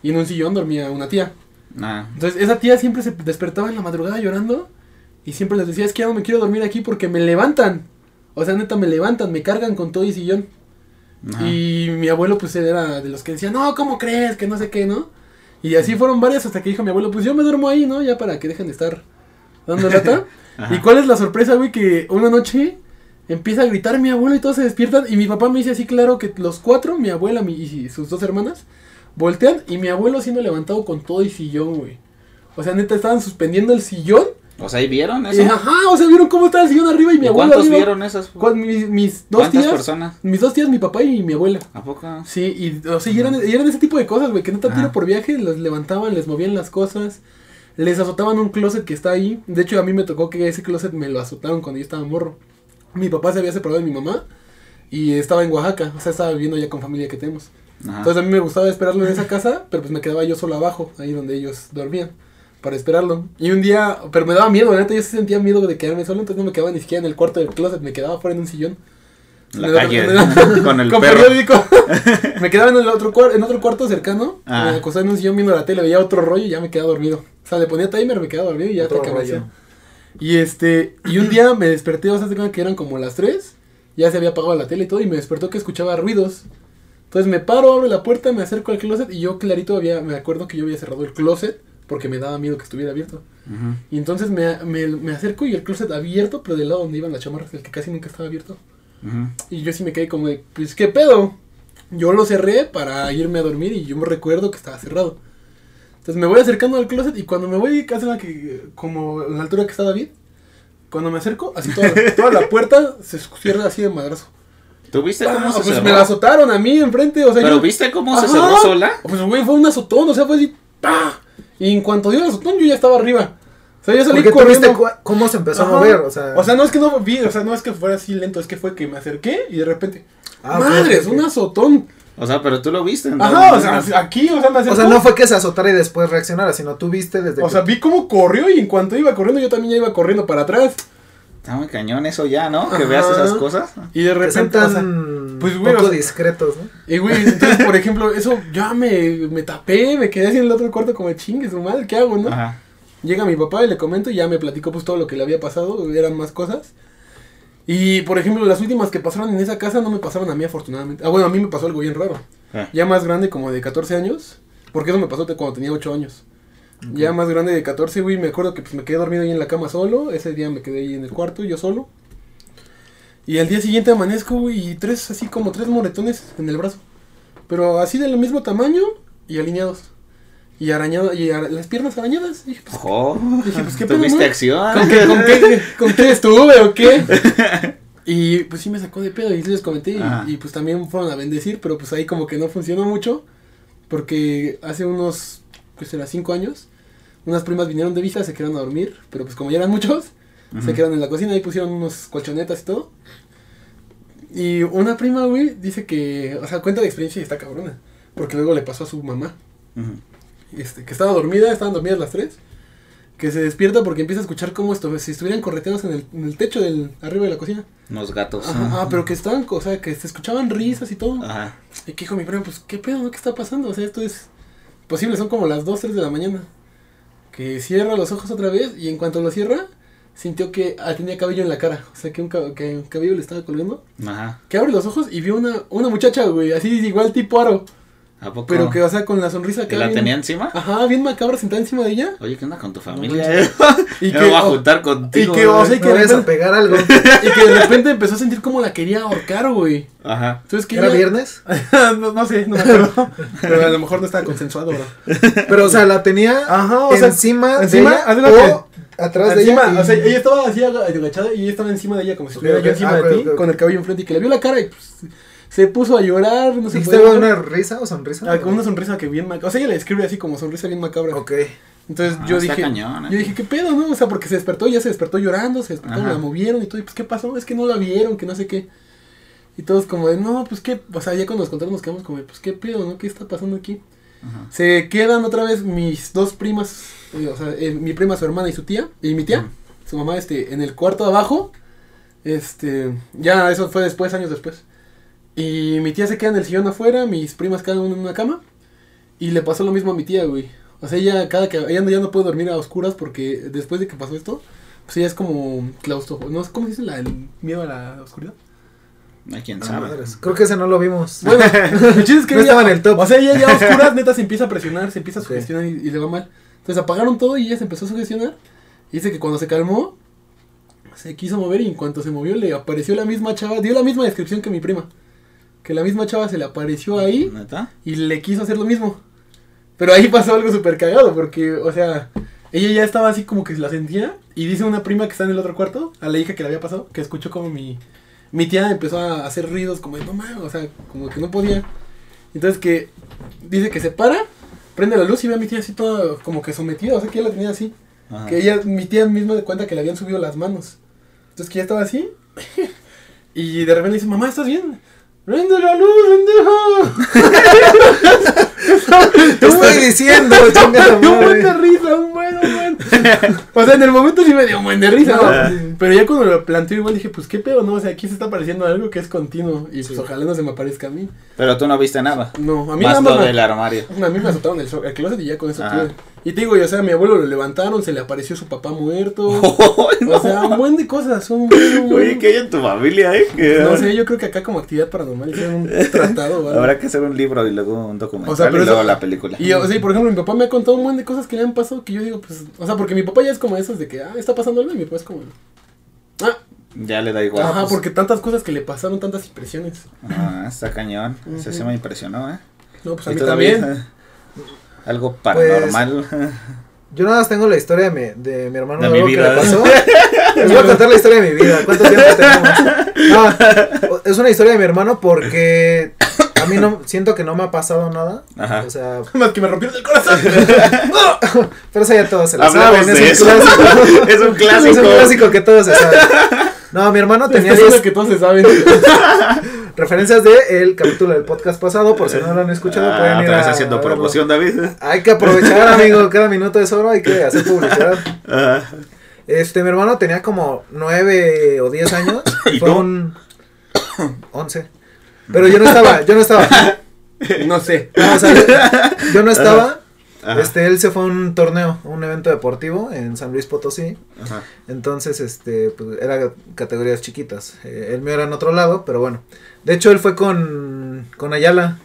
y en un sillón dormía una tía. Nah. Entonces, esa tía siempre se despertaba en la madrugada llorando y siempre les decía, "Es que ya no me quiero dormir aquí porque me levantan." O sea, neta me levantan, me cargan con todo y sillón. Y mi abuelo, pues, era de los que decía, no, ¿cómo crees? Que no sé qué, ¿no? Y así fueron varias hasta que dijo mi abuelo, pues yo me duermo ahí, ¿no? Ya para que dejen de estar dando. Ajá. ¿Y cuál es la sorpresa, güey? Que una noche empieza a gritar mi abuelo y todos se despiertan. Y mi papá me dice así, claro, que los cuatro, mi abuela mi, y sus dos hermanas, voltean y mi abuelo siendo levantado con todo y sillón, güey. O sea, neta, estaban suspendiendo el sillón. O sea, ¿y vieron eso? ajá, o sea, ¿vieron cómo estaba el sillón arriba y mi ¿Y abuelo ¿Cuántos arriba? vieron esas? Con mis, mis dos ¿Cuántas tías. personas? Mis dos tías, mi papá y mi abuela. ¿A poco? Sí, y, o sea, y eran, y eran ese tipo de cosas, güey, que neta tiro por viaje, los levantaban, les movían las cosas, les azotaban un closet que está ahí. De hecho, a mí me tocó que ese closet me lo azotaron cuando yo estaba morro. Mi papá se había separado de mi mamá y estaba en Oaxaca, o sea, estaba viviendo ya con familia que tenemos. Ajá. Entonces a mí me gustaba esperarlo en esa casa, pero pues me quedaba yo solo abajo, ahí donde ellos dormían, para esperarlo. Y un día, pero me daba miedo, neta, yo sí sentía miedo de quedarme solo, entonces no me quedaba ni siquiera en el cuarto del closet, me quedaba fuera en un sillón. En la calle, otro- con el con perro. periódico. me quedaba en el otro cuar- en otro cuarto cercano, Ah. me acostaba en un sillón viendo la tele, veía otro rollo y ya me quedaba dormido. O sea, le ponía timer, me quedaba dormido y ya Otro te rollo. Y este, y un día me desperté, o sea, que eran como las 3, ya se había apagado la tele y todo, y me despertó que escuchaba ruidos. Entonces me paro, abro la puerta, me acerco al closet y yo clarito había, me acuerdo que yo había cerrado el closet porque me daba miedo que estuviera abierto. Y entonces me, me, me acerco y el closet abierto, pero del lado donde iban las chamarras, el que casi nunca estaba abierto. Y yo sí me quedé como de, pues, ¿qué pedo? Yo lo cerré para irme a dormir y yo me recuerdo que estaba cerrado. Entonces me voy acercando al closet y cuando me voy casi a la que, como a la altura que está David, cuando me acerco, así toda, toda la puerta se cierra así de madrazo. ¿Tú viste cómo Ah, se pues cerró? me la azotaron a mí enfrente, o sea, ¿Pero yo- viste cómo se cerró sola? Pues güey, fue un azotón, o sea, fue así, ¡pah! Y en cuanto dio el azotón yo ya estaba arriba. O sea, yo salí Porque tú corriendo. viste cómo se empezó Ajá. a mover, o sea. O sea, no es que no vi, o sea, no es que fuera así lento, es que fue que me acerqué y de repente, Ah, madres, un azotón. O sea, pero tú lo viste. en Ajá, o sea, aquí, o sea, me O sea, no fue que se azotara y después reaccionara, sino tú viste desde O que- sea, vi cómo corrió y en cuanto iba corriendo yo también ya iba corriendo para atrás. Está muy cañón eso ya, ¿no? Que Ajá. veas esas cosas. Y de repente, o sea, pues, güey, poco o sea- discretos, ¿no? y güey, entonces, por ejemplo, eso ya me, me tapé, me quedé así en el otro cuarto como chingue su madre, ¿qué hago, no? Ajá. Llega mi papá y le comento y ya me platicó pues todo lo que le había pasado, eran más cosas. Y por ejemplo, las últimas que pasaron en esa casa no me pasaron a mí afortunadamente. Ah, bueno, a mí me pasó algo bien raro. Ah. Ya más grande como de 14 años, porque eso me pasó de cuando tenía 8 años. Ya más grande de 14, güey, me acuerdo que pues me quedé dormido ahí en la cama solo, ese día me quedé ahí en el cuarto yo solo. Y al día siguiente amanezco, güey, y tres así como tres moretones en el brazo. Pero así del mismo tamaño y alineados. Y arañado, y ara- las piernas arañadas. Y dije, pues, Ojo. Dije, pues, ¿qué pedo, ¿Tuviste no? acción? ¿Con qué, con, qué, ¿Con qué estuve o qué? Y pues sí me sacó de pedo y les comenté y, Ajá. y, pues también fueron a bendecir, pero pues ahí como que no funcionó mucho porque hace unos, pues será cinco años, unas primas vinieron de visa, se quedaron a dormir, pero pues como ya eran muchos, se quedaron en la cocina y pusieron unos colchonetas y todo. Y una prima, güey, dice que, o sea, cuenta de experiencia y está cabrona, porque luego le pasó a su mamá Ujú. Este, que estaba dormida, estaban dormidas las tres, que se despierta porque empieza a escuchar como esto, si estuvieran correteados en el, en el techo del arriba de la cocina. Unos gatos. Ajá, ah, pero que estaban, o sea, que se escuchaban risas y todo. Ajá. Y que dijo mi primo, pues, ¿qué pedo? no? ¿Qué está pasando? O sea, esto es posible, son como las 2, 3 de la mañana. Que cierra los ojos otra vez y en cuanto lo cierra, sintió que ah, tenía cabello en la cara. O sea, que un, cab- que un cabello le estaba colgando. Ajá. Que abre los ojos y vio una, una muchacha, güey, así igual tipo aro. ¿A poco? Pero que, o sea, con la sonrisa ¿Que la bien- tenía encima? Ajá, bien macabra sentada encima de ella. Oye, ¿qué onda con tu familia? eh? Y que, me voy a juntar contigo. y que, o sea, y que No vayas a repente- pegar algo. y que de repente empezó a sentir como la quería ahorcar, güey. Ajá. Entonces que ¿Era ella- viernes? no, no sé, no me acuerdo. Pero a lo mejor no estaba consensuado, bro. Pero, o sea, la tenía Ajá, o sea, encima, encima, de ella o atrás de Encima, ella. y- o sea, ella estaba así aga- agachada y ella estaba encima de ella como si estuviera yo encima Ah, de ti, con el cabello enfrente y que le vio la cara y pues se puso a llorar, no sé ¿Dijiste una risa o sonrisa? Ah, una sonrisa que bien macabra. O sea, ella le describe así como sonrisa bien macabra. Ok. Entonces Ah, yo dije, cañón, eh. yo dije, ¿qué pedo, no? O sea, porque se despertó, ya se despertó llorando, se despertó, Ajá. la movieron y todo, y pues, ¿qué pasó? Es que no la vieron, que no sé qué. Y todos como de, no, pues, ¿qué? O sea, ya cuando nos contaron nos quedamos como de, pues, ¿qué pedo, no? ¿Qué está pasando aquí? Ajá. Se quedan otra vez mis dos primas, eh, o sea, eh, mi prima, su hermana y su tía, y mi tía, su mamá, este, en el cuarto de abajo, este, ya eso fue después, años después. Y mi tía se queda en el sillón afuera, mis primas cada una en una cama, y le pasó lo mismo a mi tía, güey. O sea, ella cada que, ella no- ya no puede dormir a oscuras porque después de que pasó esto, pues ella es como claustrofobia, ¿no? ¿Cómo se dice la, el miedo a la oscuridad? Ay, quién Ah, sabe. madres. Creo que ese no lo vimos. Bueno, el chiste es que No ella- estaba en el top. O sea, ella ya a oscuras, neta, se empieza a presionar, se empieza a sugestionar y, y le va mal. Entonces apagaron todo y ella se empezó a sugestionar. Y dice que cuando se calmó, se quiso mover y en cuanto se movió le apareció la misma chava, dio la misma descripción que mi prima. Que la misma chava se le apareció ahí ¿Neta? y le quiso hacer lo mismo. Pero ahí pasó algo súper cagado porque, o sea, ella ya estaba así como que se la sentía y dice una prima que está en el otro cuarto, a la hija que le había pasado, que escuchó como mi, mi tía empezó a hacer ruidos como de no mames, o sea, como que no podía. Entonces que dice que se para, prende la luz y ve a mi tía así toda como que sometida, o sea, que ella la tenía así. Ajá. Que ella, mi tía misma de cuenta que le habían subido las manos. Entonces que ya estaba así. y de repente dice, mamá, ¿estás bien? ¡Prende la luz, pendeja! Te estoy diciendo, chingada un buen de risa, un buen, un buen. O sea, en el momento sí me dio un buen de risa, Ah. ¿no? Pero ya cuando lo planteé igual dije, pues qué pedo, ¿no? O sea, aquí se está apareciendo algo que es continuo. Y pues Sí. ojalá no se me aparezca a mí. Pero tú no viste nada. No, a mí Más nada más del armario. A mí me azotaron el, el closet y ya con eso Ajá. tuve. Y te digo, y, o sea, mi abuelo lo levantaron, se le apareció su papá muerto. no. O sea, un buen de cosas, un buen, un buen- Oye, ¿qué hay en tu familia, eh? Que- No sé, yo creo que acá como actividad paranormal hicieron un tratado, ¿vale? Habrá que hacer un libro y luego un documental O sea, pero y luego eso- la película. Y, o sea, y, por ejemplo, mi papá me ha contado un buen de cosas que le han pasado que yo digo, pues, o sea, porque mi papá ya es como esos de que, ah, está pasando algo y mi papá es como, ah, Ya le da igual. ajá, pues- porque tantas cosas que le pasaron, tantas impresiones. Ah, está cañón. Ese sí Ujú. me impresionó, ¿eh? No, pues a ¿Y mí también. Algo paranormal. Yo nada más tengo la historia de mi, de mi hermano De mi algo que vida. le pasó. Les voy a contar la historia de mi vida. ¿Cuánto tiempo tenemos? No, es una historia de mi hermano porque a mí no siento que no me ha pasado nada. Ajá. O sea, Más que me rompieron el corazón. pero eso ya todos se lo Hablamos saben. es eso. un clásico. es un clásico. Es un clásico que todos se saben. No, mi hermano tenía las 10 que todos se saben. Referencias de el capítulo del podcast pasado, por si no lo han escuchado, Ah, pueden ir otra vez a haciendo promoción, David. Hay que aprovechar, amigo, cada minuto es oro, hay que hacer publicidad. Ah, Este, mi hermano tenía como nueve o diez años. ¿Y fue tú? un once. Pero yo no estaba, yo no estaba. No sé. No, o sea, yo, yo no estaba. Ajá. Este, él se fue a un torneo, a un evento deportivo en San Luis Potosí. ajá. Entonces, este, pues era categorías chiquitas. Eh, el mío era en otro lado, pero bueno. De hecho, él fue con, con Ayala.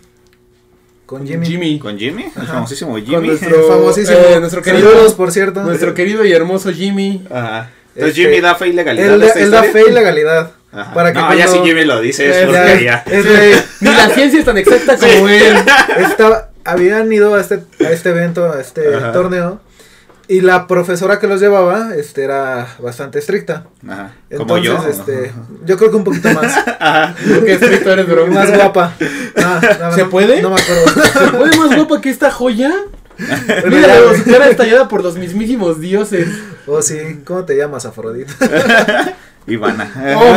Con Jimmy. Jimmy. Con Jimmy, el famosísimo Con Jimmy. nuestro, El famosísimo. eh, nuestro querido, Saludos, por cierto. nuestro querido y hermoso Jimmy. Ajá. Entonces Este, Jimmy da fe y legalidad. Él, él da fe y legalidad. Ajá. Para que no, ya si cuando- Jimmy lo dice, es Eh, porque Ya, ya. es de- Ni la ciencia es tan exacta como él. estaba- habían ido a este, a este evento, a este Ajá. torneo. Y la profesora que los llevaba, este, era bastante estricta. Ajá. Como Entonces, yo. este, yo creo que un poquito más. Ajá. Qué estricto eres, bro. más guapa. Ah, no, ¿Se no, puede? No me acuerdo. ¿Se puede más guapa que esta joya? Mira, su cara estallada por los mismísimos dioses. Oh, sí. ¿Cómo te llamas, Afrodita? Ivana. Oh,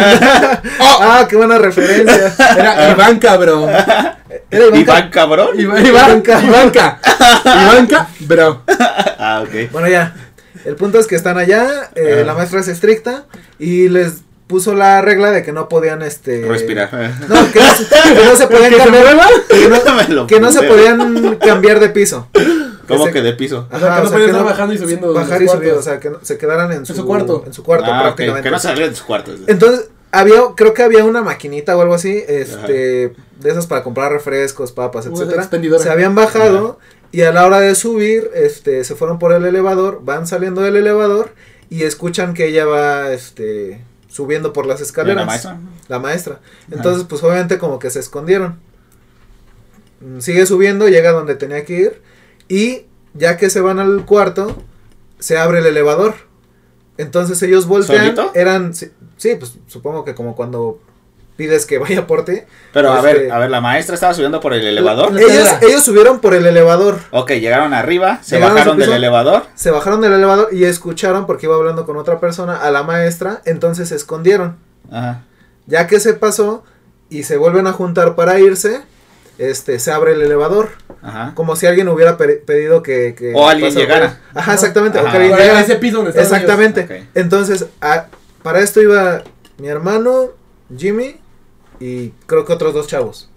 ah, qué buena referencia. era Ivanka, bro. Era Ivanka. Iván cabrón. Iva- Ivanka, Ivanka. Ivanka, bro. Ah, ok. Bueno, ya. El punto es que están allá, eh, Ajá. la maestra es estricta y les puso la regla de que no podían, este... Respirar. No, que no, se- que no se podían ¿Que se cambiar, que no, que no se podían cambiar de piso. ¿Cómo se- que de piso? O sea, que no podían estar bajando y subiendo Bajar y subir, o sea, que no- se quedaran en su, su cuarto. En su cuarto, Ah, prácticamente. Que no salga de sus cuartos. Entonces, había, creo que había una maquinita o algo así, este, de esas para comprar refrescos, papas, etcétera. Se habían bajado y a la hora de subir, este, se fueron por el elevador, van saliendo del elevador y escuchan que ella va, este, subiendo por las escaleras. ¿La maestra? La maestra. Entonces, pues obviamente como que se escondieron. Mm, Sigue subiendo, llega donde tenía que ir y ya que se van al cuarto, se abre el elevador. Entonces ellos voltean, ¿Solito? eran sí, sí, pues supongo que como cuando pides que vaya por ti. Pero a Este- ver, a ver, la maestra estaba subiendo por el elevador. La- Ellos, ellos subieron por el elevador, Ok, llegaron arriba, se Llegaron bajaron del elevador. se bajaron del elevador y escucharon porque iba hablando con otra persona a la maestra, entonces se escondieron. Ajá. Ya que se pasó y se vuelven a juntar para irse, este se abre el elevador. Ajá. Como si alguien hubiera pe- pedido que, que O alguien llegara. Ajá, exactamente. o Ajá. que alguien llegara. ese piso donde Exactamente. Entonces, a- para esto iba mi hermano, Jimmy y creo que otros dos chavos.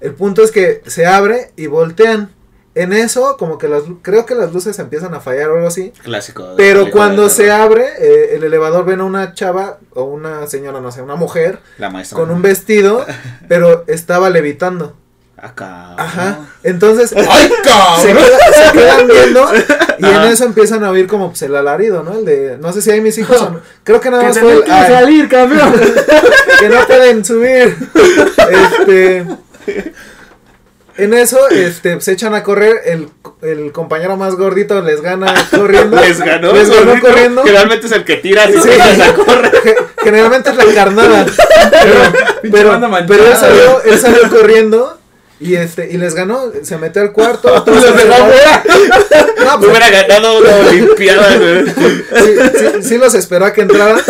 El punto es que se abre y voltean. En eso, como que las, creo que las luces empiezan a fallar o algo así. Clásico. Pero cuando se abre, eh, el elevador ven a una chava o una señora, no sé, una mujer La maestra. con un vestido, pero estaba levitando. Acá. Ajá. Entonces, ¡Ay, se, queda- se quedan viendo y en eso empiezan a oír como pues, el alarido, ¿no? El de, no sé si hay mis hijos o no. Creo que nada Que más fue el, que ay, salir, campeón. que no pueden subir. Este, en eso, este, se echan a correr, el, el compañero más gordito les gana corriendo. Les ganó. Les ganó gordito. corriendo. Generalmente es el que tira. así Sí. que a correr. Generalmente es la carnada. Pero, pero, pero él salió, él salió corriendo. Y este, y les ganó, se metió al cuarto, todos Los fuera. No, pues, hubiera ganado una olimpiada, güey. sí, sí, sí los esperó a que entraran,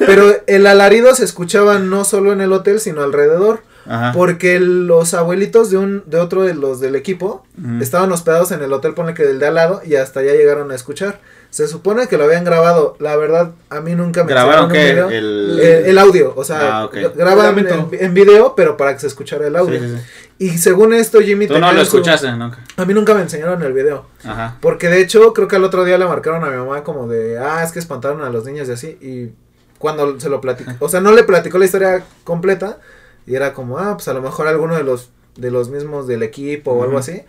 pero el alarido se escuchaba no solo en el hotel, sino alrededor, Ajá. porque los abuelitos de un de otro de los del equipo estaban hospedados en el hotel, pone que del de al lado, y hasta allá llegaron a escuchar. Se supone que lo habían grabado, la verdad, a mí nunca me ¿Grabaron un qué? video. El... Eh, el audio, o sea, Ah, graban en, video, pero para que se escuchara el audio. Sí, sí, sí. Y según esto, Jimmy Tú no lo su- escuchaste nunca. A mí nunca me enseñaron el video. Ajá. Porque de hecho, creo que al otro día le marcaron a mi mamá como de, ah, es que espantaron a los niños y así. Y cuando se lo platicó, o sea, no le platicó la historia completa. Y era como, ah, pues a lo mejor alguno de los, de los mismos del equipo o algo así.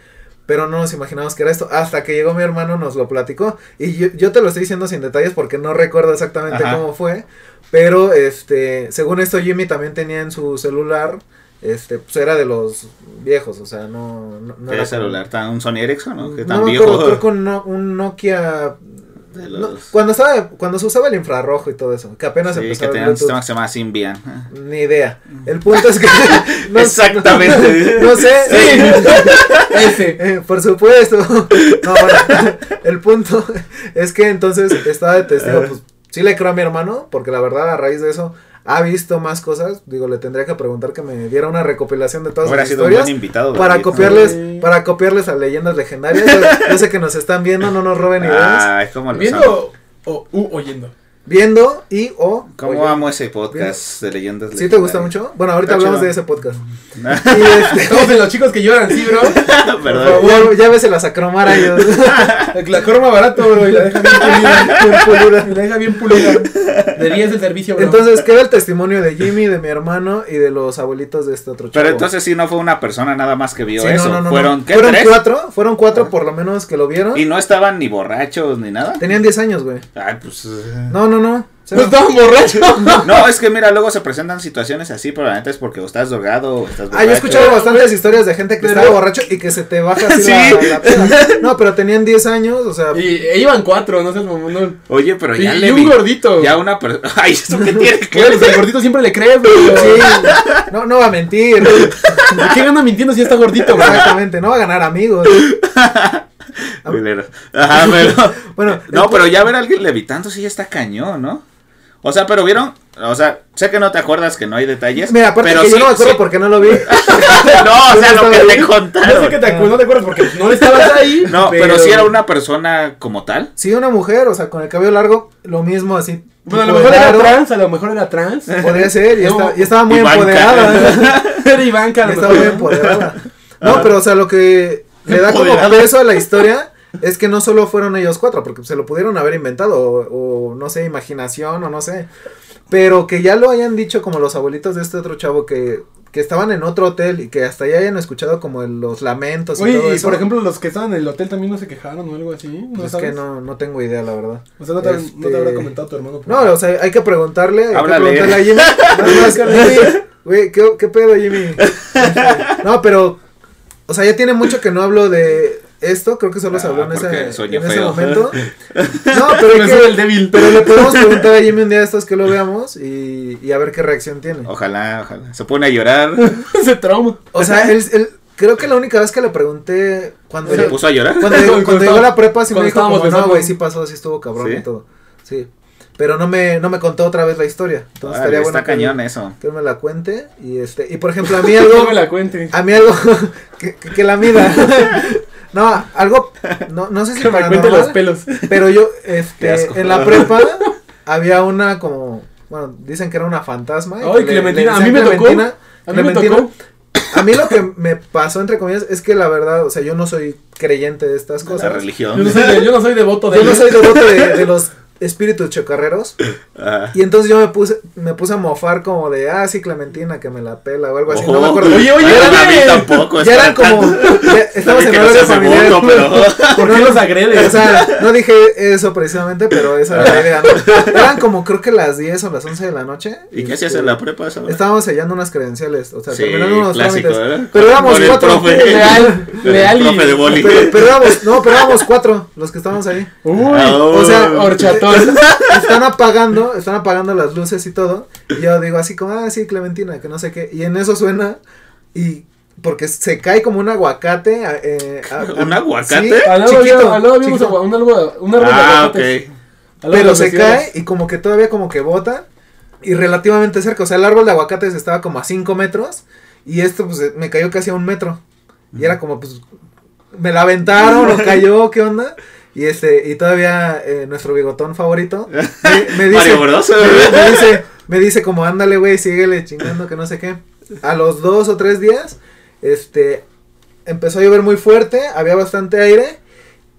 Pero no nos imaginamos que era esto. Hasta que llegó mi hermano nos lo platicó. Y yo, yo te lo estoy diciendo sin detalles porque no recuerdo exactamente Ajá. cómo fue. Pero, este, según esto, Jimmy también tenía en su celular, este, pues era de los viejos, o sea, no, no, no ¿Qué era celular? ¿Tan, ¿Un Sony Ericsson? ¿no? Que no tan me viejo. creo que un, no- un Nokia. No, cuando estaba, cuando se usaba el infrarrojo y todo eso, que apenas Sí, empezó que tenían un sistema que se llama Symbian. Ni idea. El punto es que. no- Exactamente. No, sé. Ese. Eh, por supuesto. No, bueno, el punto es que entonces estaba de testigo, pues sí le creo a mi hermano, porque la verdad a raíz de eso ha visto más cosas, digo, le tendría que preguntar que me diera una recopilación de todas Hubiera las sido un historias. buen invitado. Para copiarles, para copiarles a leyendas legendarias. Yo, yo sé que nos están viendo, no nos roben ideas. Ah, es como amo. Viendo o u oyendo. Viendo y o. ¿Cómo oyendo. amo ese podcast de leyendas ¿Sí te gusta mucho? Bueno, ahorita Está hablamos chido. de ese podcast. Y este, Estamos en los chicos que lloran, sí, bro. Perdón. ya, ya ves la sacromara ellos. La corma barato, bro, y la deja bien pulida. Y la deja bien pulida. De 10 el servicio, bro. Entonces queda el testimonio de Jimmy, de mi hermano y de los abuelitos de este otro chico. Pero entonces sí no fue una persona nada más que vio Sí, no, eso. no, no, Fueron, no. ¿qué? Fueron ¿Tres? cuatro, fueron cuatro por lo menos que lo vieron. Y no estaban ni borrachos ni nada. Tenían 10 años, güey. Ay, pues. eh. No, no, no. No estaban borrachos. No, es que mira, luego se presentan situaciones así, pero la neta es porque o estás drogado o estás Ah, yo he borracho. escuchado bastantes historias de gente que Pero- estaba borracho y que se te baja así Sí. la, la peda. No, pero tenían 10 años, o sea. Y e iban cuatro, no sé, mamón. Oye, pero Y, ya y le un vi- gordito. Ya una persona. Ay, ¿eso qué tiene que Güey, ver? pues el gordito siempre le crees, bro. Sí, no, no va a mentir. ¿De qué gana mintiendo si está gordito, bro? Exactamente, no va a ganar amigos. Ajá, pero. Bueno, No, pero ya ver a alguien levitando sí está cañón, ¿no? O sea, pero vieron. O sea, sé que no te acuerdas que no hay detalles. Mira, aparte pero que yo sí- no me acuerdo sí- porque no lo vi. No, o sea, no lo que estaba te ahí. contaron. Yo sé que te acuerdas, no te acuerdas porque no estabas ahí. No, pero, sí era una persona como tal. Sí, una mujer, o sea, con el cabello largo, lo mismo así. Bueno, a lo mejor era trans, a lo mejor era trans. Podría ser, y, No, estaba muy Ivanka. empoderada. Era Ivanka, a lo estaba muy empoderada. No, pero o sea, lo que le da como peso a la historia es que no solo fueron ellos cuatro, porque se lo pudieron haber inventado, o, o, no sé, imaginación, o no sé. Pero que ya lo hayan dicho como los abuelitos de este otro chavo que, que estaban en otro hotel y que hasta ya hayan escuchado como el- los lamentos y todo Oye, y eso. por ejemplo, los que estaban en el hotel también no se quejaron o algo así. ¿No es sabes? que no, no tengo idea, la verdad. O sea, no te, no te Este- habrá comentado tu hermano. por No, o sea, hay que preguntarle, hay que preguntarle a Jimmy. Nada más, Jimmy, Güey, ¿qué, ¿qué pedo, Jimmy? No, pero, o sea, ya tiene mucho que no hablo de esto, creo que solo se Ah, habló en, ese, en ese momento. No, pero, que- el débil. pero le podemos preguntar a Jimmy un día de estos que lo veamos y, y a ver qué reacción tiene. Ojalá, ojalá. Se pone a llorar. Se trauma. O sea, él, él- creo que la única vez que le pregunté cuando, ¿Se llegó- puso a llorar? cuando, llegó, Cuando cuando llegó a estaba- la prepa sí me dijo como, no, güey, sí pasó, sí estuvo cabrón ¿Sí? y todo. Sí. Pero no me, no me contó otra vez la historia. Entonces estaría está bueno que- cañón eso. que él me la cuente y este y por ejemplo a mí algo me la cuente. a mí algo que, que, que la mida no algo no, no sé si Que me cuente los pelos. pero yo este asco. en la prepa había una como bueno dicen que era una fantasma y Ay, que le- Clementina, le a mí me tocó. Clementina. A mí me Clementina. tocó. a mí lo que me pasó entre comillas es que la verdad o sea yo no soy creyente de estas La cosas Yo religión. no soy, de- yo no soy devoto de yo no soy devoto de, de los espíritus chocarreros Ajá. y entonces yo me puse, me puse a mofar como de, ah, sí, Clementina, que me la pela o algo así, no me Ojo. acuerdo. Oye, oye, Ay, oye. a mí tampoco. ya eran como, ya estamos en que no horario familiar. devoto, pero- ¿Por qué los agredes? O sea, no dije eso precisamente, pero esa era la idea, ¿no? Eran como creo que las 10 o las 11 de la noche. ¿Y qué hacías este, en la prepa esa hora? Estábamos sellando unas credenciales, o sea, Sí, terminando unos clásico. Pero éramos cuatro. profe. Leal, leal profe de boli. Pero, pero éramos, no, pero éramos cuatro los que estábamos ahí. Uy, Oh. O sea, están apagando, están apagando las luces y todo. Y yo digo así como, ah, sí, Clementina, que no sé qué. Y en eso suena y porque se cae como un aguacate. eh, a- a- ¿Un aguacate? sí, Al lado chiquito, había- al lado había chiquito. un árbol un árbol de Ah, aguacates. de Pero se cae y como que todavía como que bota. Y relativamente cerca. O sea, el árbol de aguacates estaba como a 5 metros. Y esto pues me cayó casi a un metro. Y era como pues. Me la aventaron o cayó, ¿qué onda? Y este, y todavía eh, nuestro bigotón favorito me, me dice, Mario Bros. me, me dice, me dice como ándale, güey, síguele chingando que no sé qué. A los dos o tres días, este, empezó a llover muy fuerte, había bastante aire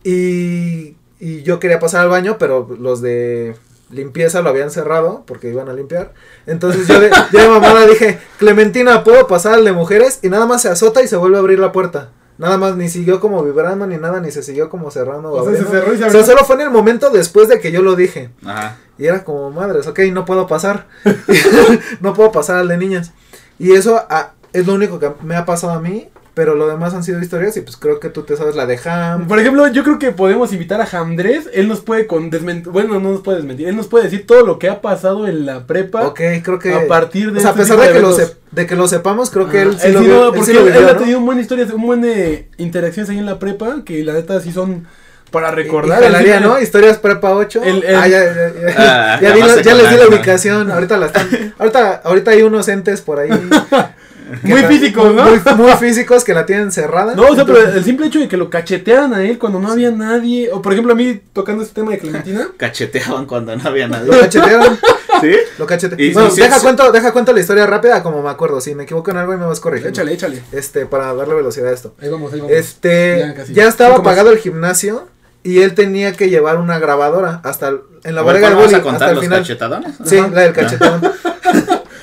y, y yo quería pasar al baño, pero los de limpieza lo habían cerrado porque iban a limpiar. Entonces yo de, yo de mamada dije, Clementina, ¿puedo pasar al de mujeres? Y nada más se azota y se vuelve a abrir la puerta. Nada más, ni siguió como vibrando ni nada, ni se siguió como cerrando. O sea, se cerró y se O sea, abrió. solo fue en el momento después de que yo lo dije. Ajá. Y era como, madres, ok, no puedo pasar. no puedo pasar al de niñas. Y eso ah, es lo único que me ha pasado a mí. Pero lo demás han sido historias y pues creo que tú te sabes la de Ham. Por ejemplo, yo creo que podemos invitar a Jamdres. Él nos puede con desmentir. Bueno, no nos puede desmentir. Él nos puede decir todo lo que ha pasado en la prepa. Ok, creo que... A partir de o sea, a este pesar de que, lo de que lo sepamos, creo que Ah, él sí él lo vio- no, él sí porque él, ha tenido un buen historias, un buen de interacciones ahí en la prepa, que la neta sí son para recordar. jalaría, ¿no? Historias prepa 8. El- el- Ah, ya, ya, ya. Ah, ya, les di la ubicación. Ahorita la están. Ahorita, ahorita hay unos entes por ahí. Muy la- físicos, ¿no? Muy, muy físicos que la tienen cerrada. No, o sea, pero el simple hecho de que lo cachetearan a él cuando no había nadie. O por ejemplo, a mí tocando este tema de Clementina. Cacheteaban cuando no había Lo nadie. cachetearon. ¿Sí? Lo cachetearon. Y- Bueno, sí, deja, sí. cuento, deja cuento la historia rápida como me acuerdo. Si me equivoco en algo y me vas corrigiendo. échale, échale. Este, para darle velocidad a esto. Ahí vamos, ahí vamos. Este, Ya casi. ya estaba Cinco más. pagado el gimnasio y él tenía que llevar una grabadora hasta el- en la A bodega del ¿cuándo vas boli a hasta contar el los final. cachetadones? Sí, Ajá. la del cachetón.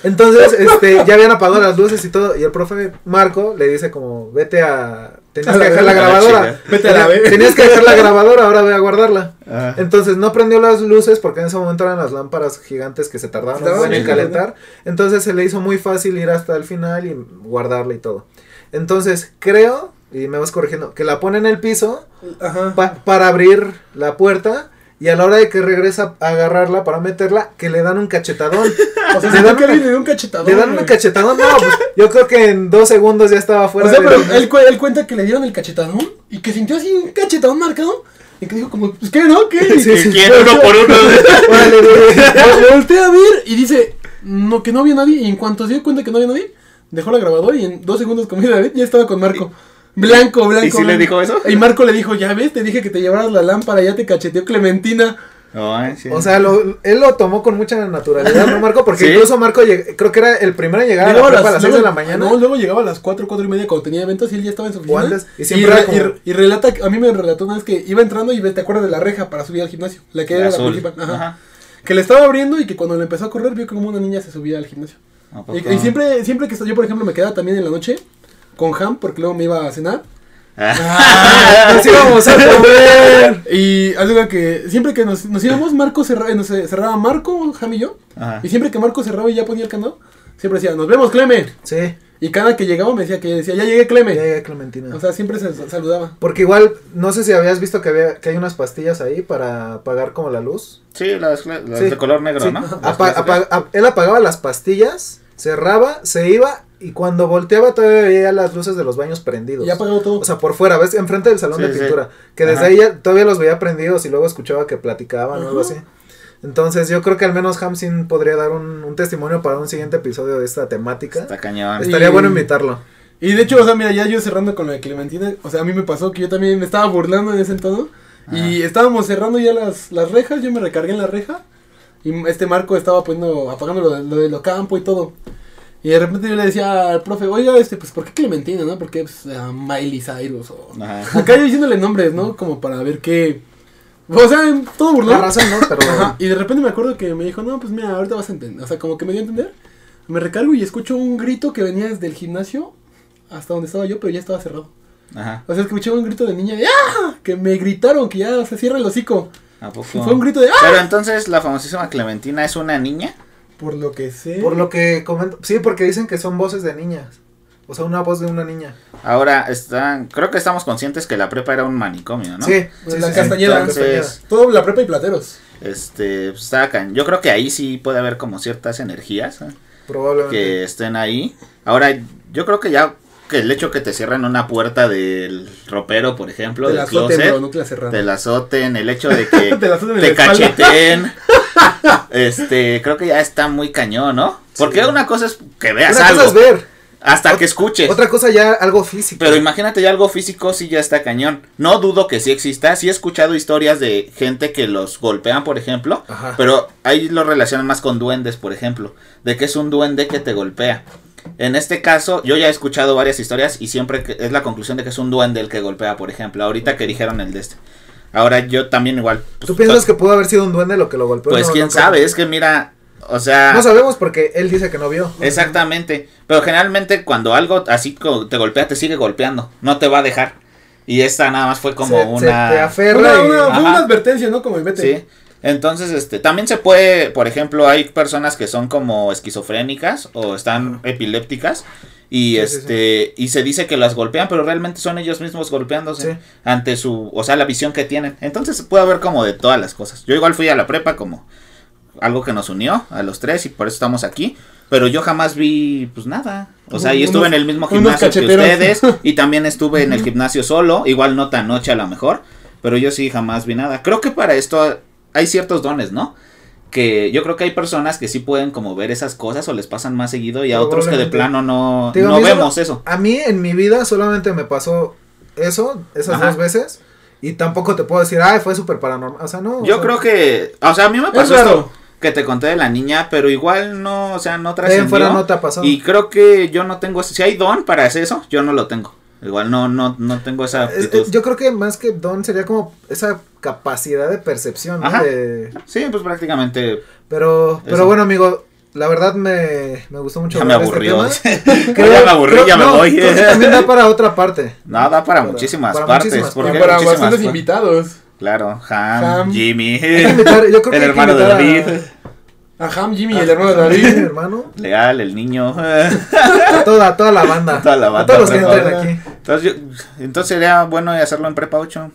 Entonces, este, ya habían apagado las luces y todo, y el profe Marco le dice como, vete a... Tenías A que dejar la grabadora. Vete a la verga. Tenías que dejar la grabadora, ahora voy a guardarla. Ah. Entonces no prendió las luces porque en ese momento eran las lámparas gigantes que se tardaban un Tardaban buen en en calentar. Entonces se le hizo muy fácil ir hasta el final y guardarla y todo. Entonces creo, y me vas corrigiendo, que la pone en el piso Ajá. pa- para abrir la puerta y a la hora de que regresa a agarrarla para meterla, que le dan un cachetadón. O sea, le se dan que una- le dio un cachetadón. le dan un cachetadón, no, pues, yo creo que en dos segundos ya estaba fuera O sea, de- pero él, cu- él cuenta que le dieron el cachetadón y que sintió así un cachetadón marcado. Y que dijo como, pues qué, ¿no? ¿Qué? Sí, Y sí. ¿Quién uno por uno? Órale. Vol- voltea a ver y dice no, que no había nadie. Y en cuanto se dio cuenta que no había nadie, dejó la grabadora y en dos segundos, como David, ya estaba con Marco. Blanco, blanco. ¿Y si le dijo eso? Y Marco le dijo, ya ves, te dije que te llevaras la lámpara, ya te cacheteó Clementina. Sí. O sea, lo- él lo tomó con mucha naturalidad, ¿no, Marco? Porque Sí. incluso Marco lleg- creo que era el primero en llegar a la a las 6 de la mañana. No, luego llegaba a las 4, 4 y media cuando tenía eventos y él ya estaba en su oficina. Y siempre re- era como- y re- y relata, a mí me relató una vez que iba entrando y te acuerdas de la reja para subir al gimnasio. La que era la principal. Ajá. Ajá. Que le estaba abriendo y que cuando le empezó a correr vio como una niña se subía al gimnasio. Y, y siempre, siempre que yo, por ejemplo, me quedaba también en la noche con Ham porque luego me iba a cenar. Ah. Nos íbamos a comer. Y algo que siempre que nos, nos íbamos, Marco cerraba, nos eh, cerraba Marco, Ham y yo. Ajá. Y siempre que Marco cerraba y ya ponía el candado, siempre decía, nos vemos, Cleme. Sí, Y cada que llegaba me decía que decía, ya llegué, Cleme. ya llegué Clementina. O sea, siempre se saludaba. Porque igual, no sé si habías visto que había que hay unas pastillas ahí para apagar como la luz. Sí, las, las Sí. de color negro, Sí. ¿no? Apa- Las clásicas. apa- ap- él apagaba las pastillas, cerraba, se iba y cuando volteaba todavía veía las luces de los baños prendidos. Ya apagado todo. O sea, por fuera, ¿ves? Enfrente del salón Sí, de sí. pintura. Que desde Ajá. ahí ya todavía los veía prendidos y luego escuchaba que platicaban o algo Ajá. así. Entonces yo creo que al menos Hamsin podría dar un, un testimonio para un siguiente episodio de esta temática. Está cañón. Estaría Y- bueno invitarlo. Y de hecho, o sea, mira, ya yo cerrando con la de Clementina, o sea, a mí me pasó que yo también me estaba burlando en ese entonces. Y estábamos cerrando ya las, las rejas, yo me recargué en la reja. Y este Marco estaba poniendo, apagando lo, de- lo del campo y todo. Y de repente yo le decía al profe, oiga, este, pues, ¿por qué Clementina, no? ¿Por qué pues, a Miley Cyrus? O... Ajá. Acá yo diciéndole nombres, ¿no? Como para ver qué... O sea, todo La burlón. razón, ¿no? Pero Ajá, y de repente me acuerdo que me dijo, no, pues mira, ahorita vas a entender. O sea, como que me dio a entender. Me recargo y escucho un grito que venía desde el gimnasio hasta donde estaba yo, pero ya estaba cerrado. Ajá. O sea, escuché un grito de niña de ¡Ah! Que me gritaron que ya se cierra el hocico. ¿A poco? Y fue un grito de ¡Ah! Pero entonces la famosísima Clementina es una niña. Por lo que sé. por lo que comento, sí, porque dicen que son voces de niñas. O sea, una voz de una niña. Ahora están, creo que estamos conscientes que la prepa era un manicomio, ¿no? Sí, Pues sí, la sí, Castañeda. Entonces, Todo la prepa y plateros. este, pues, está cañón. Yo creo que ahí sí puede haber como ciertas energías ¿eh? Probablemente. que estén ahí. Ahora, yo creo que ya que el hecho que te cierren una puerta del ropero, por ejemplo, Te del la azoten, closet, bro, no te la te la azoten, el hecho de que Te te cacheten. este, creo que ya está muy cañón, ¿no? Porque Sí. una cosa es que veas Una algo, cosa es ver, hasta que escuches. otra cosa ya algo físico. Pero imagínate ya algo físico, sí ya está cañón. No dudo que sí exista. Sí he escuchado historias de gente que los golpean, por ejemplo. Ajá. Pero ahí lo relacionan más con duendes, por ejemplo. De que es un duende que te golpea. En este caso, yo ya he escuchado varias historias y siempre es la conclusión de que es un duende el que golpea, por ejemplo. Ahorita que dijeron el de este. Ahora yo también igual. pues, ¿Tú piensas que pudo haber sido un duende lo que lo golpeó? Pues No, quién sabe, es que mira, o sea... No sabemos porque él dice que no vio. Exactamente. Pero generalmente cuando algo así te golpea, te sigue golpeando. No te va a dejar. Y esta nada más fue como Se- se una... te aferra Una, y- una- fue una advertencia, ¿no? Como vete. Sí. Entonces, este, también se puede, por ejemplo, hay personas que son como esquizofrénicas o están epilépticas y Sí, sí, este y se dice que las golpean, pero realmente son ellos mismos golpeándose ante su, o sea, la visión que tienen. Entonces puede haber como de todas las cosas. Yo igual fui a la prepa como algo que nos unió a los tres y por eso estamos aquí. Pero yo jamás vi, pues nada. O sea, y estuve en el mismo gimnasio que ustedes. Y también estuve en el gimnasio solo. Igual no tan noche a lo mejor. pero yo sí jamás vi nada. Creo que para esto hay ciertos dones, ¿no? Que yo creo que hay personas que sí pueden como ver esas cosas o les pasan más seguido y a otros que de plano no, digo, no solo- vemos eso. A mí en mi vida solamente me pasó eso, esas Ajá. dos veces. Y tampoco te puedo decir, ay, fue súper paranormal. O sea, no. Yo sea, creo que, o sea, a mí me Es pasó raro. esto que te conté de la niña, pero igual no, o sea, no trascendió. en fuera no te ha pasado. Y creo que yo no tengo, si hay don para hacer eso, yo no lo tengo. Igual no, no, no tengo esa aptitud. es- yo creo que más que don sería como esa capacidad de percepción, ¿no? Ajá. De- Sí, pues prácticamente pero, pero Eso. bueno, amigo, la verdad me, me gustó mucho. ya me aburrió. este. Creo- ya me aburrí, ya me no, voy. también da para otra parte. Nada para, Para- muchísimas para partes. muchísimas porque Y hay para muchísimas bastantes invitados. Claro, Ham, Ham. Jimmy, yo creo el que hermano de David, A Ham, Jimmy y a- el hermano de a- David. hermano. Leal, el niño. A toda, a toda la banda. Toda la banda, A todos los que entren aquí. Entonces, yo- entonces sería bueno hacerlo en Prepa 8.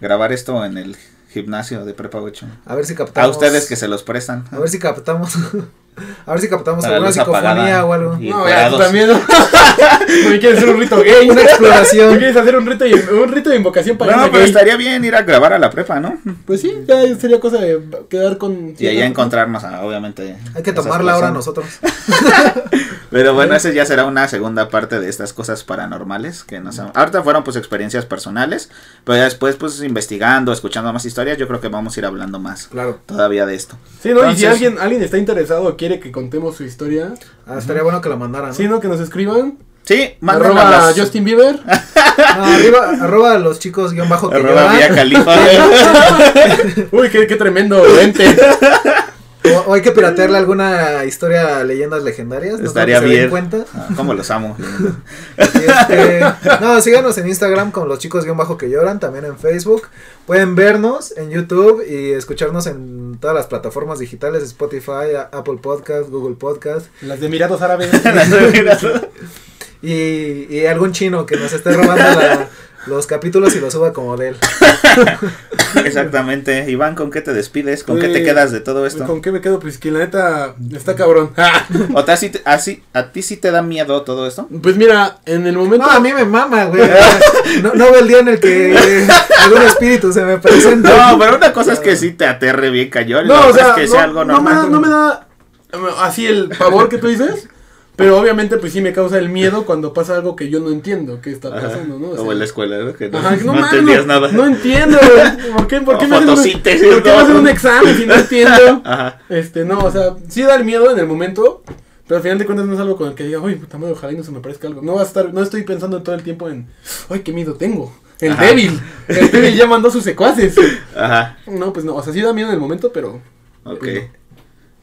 Grabar esto en el gimnasio de Prepa 8. A ver si A captamos. ustedes que se los prestan. A ver si captamos. A ver si captamos alguna psicofonía apagada. o algo. No, ya, también. ¿no? ¿Me quieres hacer un rito gay? Una exploración. ¿Me quieres hacer un rito, un rito de invocación para No, pero gay? estaría bien ir a grabar a la prepa, ¿no? Pues sí, ya sería cosa de quedar con. Y allá encontrarnos, a, obviamente. Hay que tomarla ahora nosotros. Pero bueno, esa ya será una segunda parte de estas cosas paranormales que nos Ahorita fueron pues experiencias personales, pero ya después pues investigando, escuchando más historias, yo creo que vamos a ir hablando más Claro. todavía de esto. Sí, ¿no? y si Entonces- alguien, alguien está interesado o quiere que contemos su historia, Ah, estaría bueno que la mandaran. ¿no? sí, ¿no? Que nos escriban. Sí, mándenos Arroba las- Justin Bieber. No, arriba, arroba a los chicos guion bajo que arroba Califa. Uy, qué, qué tremendo ente. O, o hay que piratearle alguna historia leyendas legendarias. no Estaría se den bien. cuenta. Ah, ¿Cómo los amo? Este, no, síganos en Instagram con los chicos guion bajo que lloran, también en Facebook. Pueden vernos en YouTube y escucharnos en todas las plataformas digitales, Spotify, a- Apple Podcast, Google Podcast Las de Emiratos Árabes. y, y algún chino que nos esté robando la- los capítulos y los suba como de él. Exactamente. Iván, ¿con qué te despides? ¿Con qué te Pues, quedas de todo esto? ¿Con qué me quedo? Pues que la neta está cabrón. ¿O te, así, te- así- a ti sí te da miedo todo esto? Pues mira, en el momento. No, a mí me mama, güey. No, no veo el día en el que algún espíritu se me presenta. No, pero una cosa es que sí te aterre bien cañón. No, o sea, es que no, sea algo no me da, no me da eh, así el pavor que tú dices. Pero obviamente, pues sí me causa el miedo cuando pasa algo que yo no entiendo qué está pasando, ¿no? O en la escuela, ¿no? Que no, Ajá, no no, entendías no, nada. No entiendo. ¿Por qué, por qué me hacen un, ¿por qué no. hacen un examen si no entiendo? Ajá. Este, no, o sea, sí da el miedo en el momento, pero al final de cuentas no es algo con el que diga, uy, puta madre, ojalá y no se me parezca algo. No va a estar, no estoy pensando todo el tiempo en, ay, qué miedo tengo. El Ajá. débil, el débil ya mandó sus secuaces. Ajá. No, pues no, o sea, sí da miedo en el momento, pero... Ok.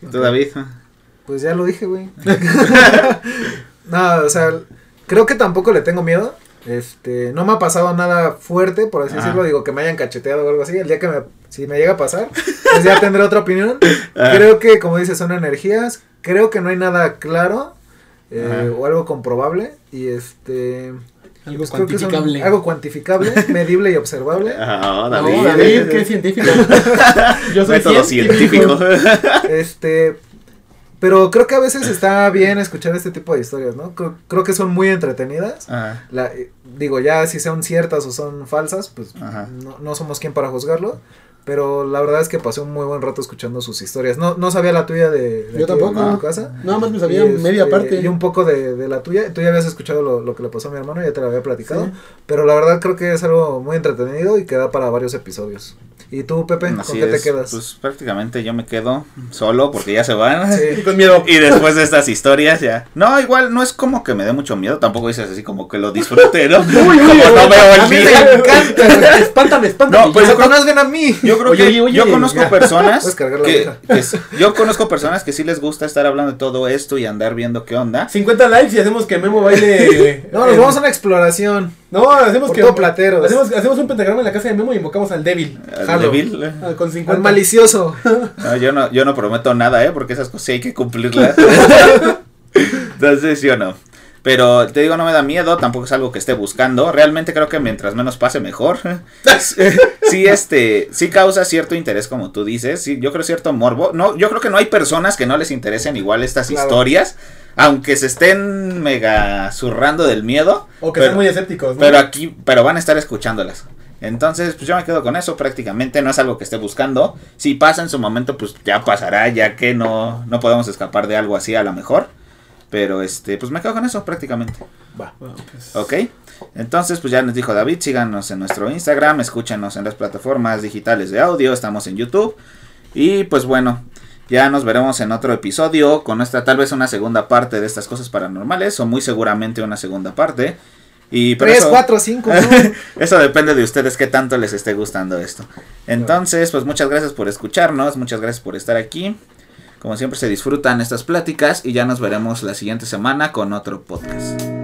¿Y tú, David? Pues ya lo dije, güey. no, o sea, creo que tampoco le tengo miedo. Este, no me ha pasado nada fuerte, por así Ajá. decirlo, digo que me hayan cacheteado o algo así. El día que me, si me llega a pasar, pues ya tendré otra opinión. Ajá. Creo que, como dices, son energías. Creo que no hay nada claro eh, o algo comprobable. Y este, Algo pues creo que son cuantificable. algo cuantificable, medible y observable. Ah, No, David. David, qué científico. Yo soy Método científico. científico. Este, pero creo que a veces está bien escuchar este tipo de historias, ¿no? Creo, creo que son muy entretenidas. Ajá. La, eh, digo, ya si son ciertas o son falsas, pues no, no somos quien para juzgarlo. Pero la verdad es que pasé un muy buen rato escuchando sus historias. No, no sabía la tuya de, de Yo aquí, tampoco. de tu casa. Nada más me sabía Y, este, media parte. Y un poco de, de la tuya. Tú ya habías escuchado lo, lo que le pasó a mi hermano, ya te lo había platicado. Sí. Pero la verdad creo que es algo muy entretenido y que da para varios episodios. ¿Y tú, Pepe, con Así qué te es. quedas? Pues prácticamente yo me quedo solo porque ya se van. Sí. Con miedo. Y después de estas historias ya. No, igual no es como que me dé mucho miedo. Tampoco dices así como que lo disfrute, ¿no? Uy, uy, como uy, no veo el mí me encanta. Espántame, espántame. No, pues yo creo- conozcan a mí. Yo creo Oye, que oye, yo conozco ya. personas que, yo conozco personas que sí les gusta estar hablando de todo esto y andar viendo qué onda. 50 likes y hacemos que Memo baile. No, nos eh, vamos a una exploración. No, hacemos Por que. todo plateros. Hacemos, hacemos un pentagrama en la casa de Memo y invocamos al débil. Al débil. Ah, con Al 50. malicioso. No, yo no, yo no prometo nada, ¿eh? Porque esas cosas sí hay que cumplirlas. Entonces, yo no. Pero te digo, no me da miedo, tampoco es algo que esté buscando. Realmente creo que mientras menos pase, mejor. sí, este, sí causa cierto interés, como tú dices. Sí, yo creo cierto morbo. No, yo creo que no hay personas que no les interesen igual estas Claro. historias. Aunque se estén mega zurrando del miedo. O que pero- sean muy escépticos, ¿no? Pero aquí, pero van a estar escuchándolas. Entonces, pues yo me quedo con eso prácticamente, no es algo que esté buscando. Si pasa en su momento, pues ya pasará, ya que no, no podemos escapar de algo así a lo mejor. Pero este, pues me quedo con eso prácticamente. Va. Bueno, pues, ¿Ok? Entonces, pues ya nos dijo David, síganos en nuestro Instagram, escúchenos en las plataformas digitales de audio, estamos en YouTube. Y pues bueno, ya nos veremos en otro episodio con nuestra tal vez una segunda parte de estas cosas paranormales o muy seguramente una segunda parte. Y pero 3, eso- 4, 5, eso depende de ustedes qué tanto les esté gustando esto. Entonces, pues muchas gracias por escucharnos, muchas gracias por estar aquí. Como siempre se disfrutan estas pláticas y ya nos veremos la siguiente semana con otro podcast.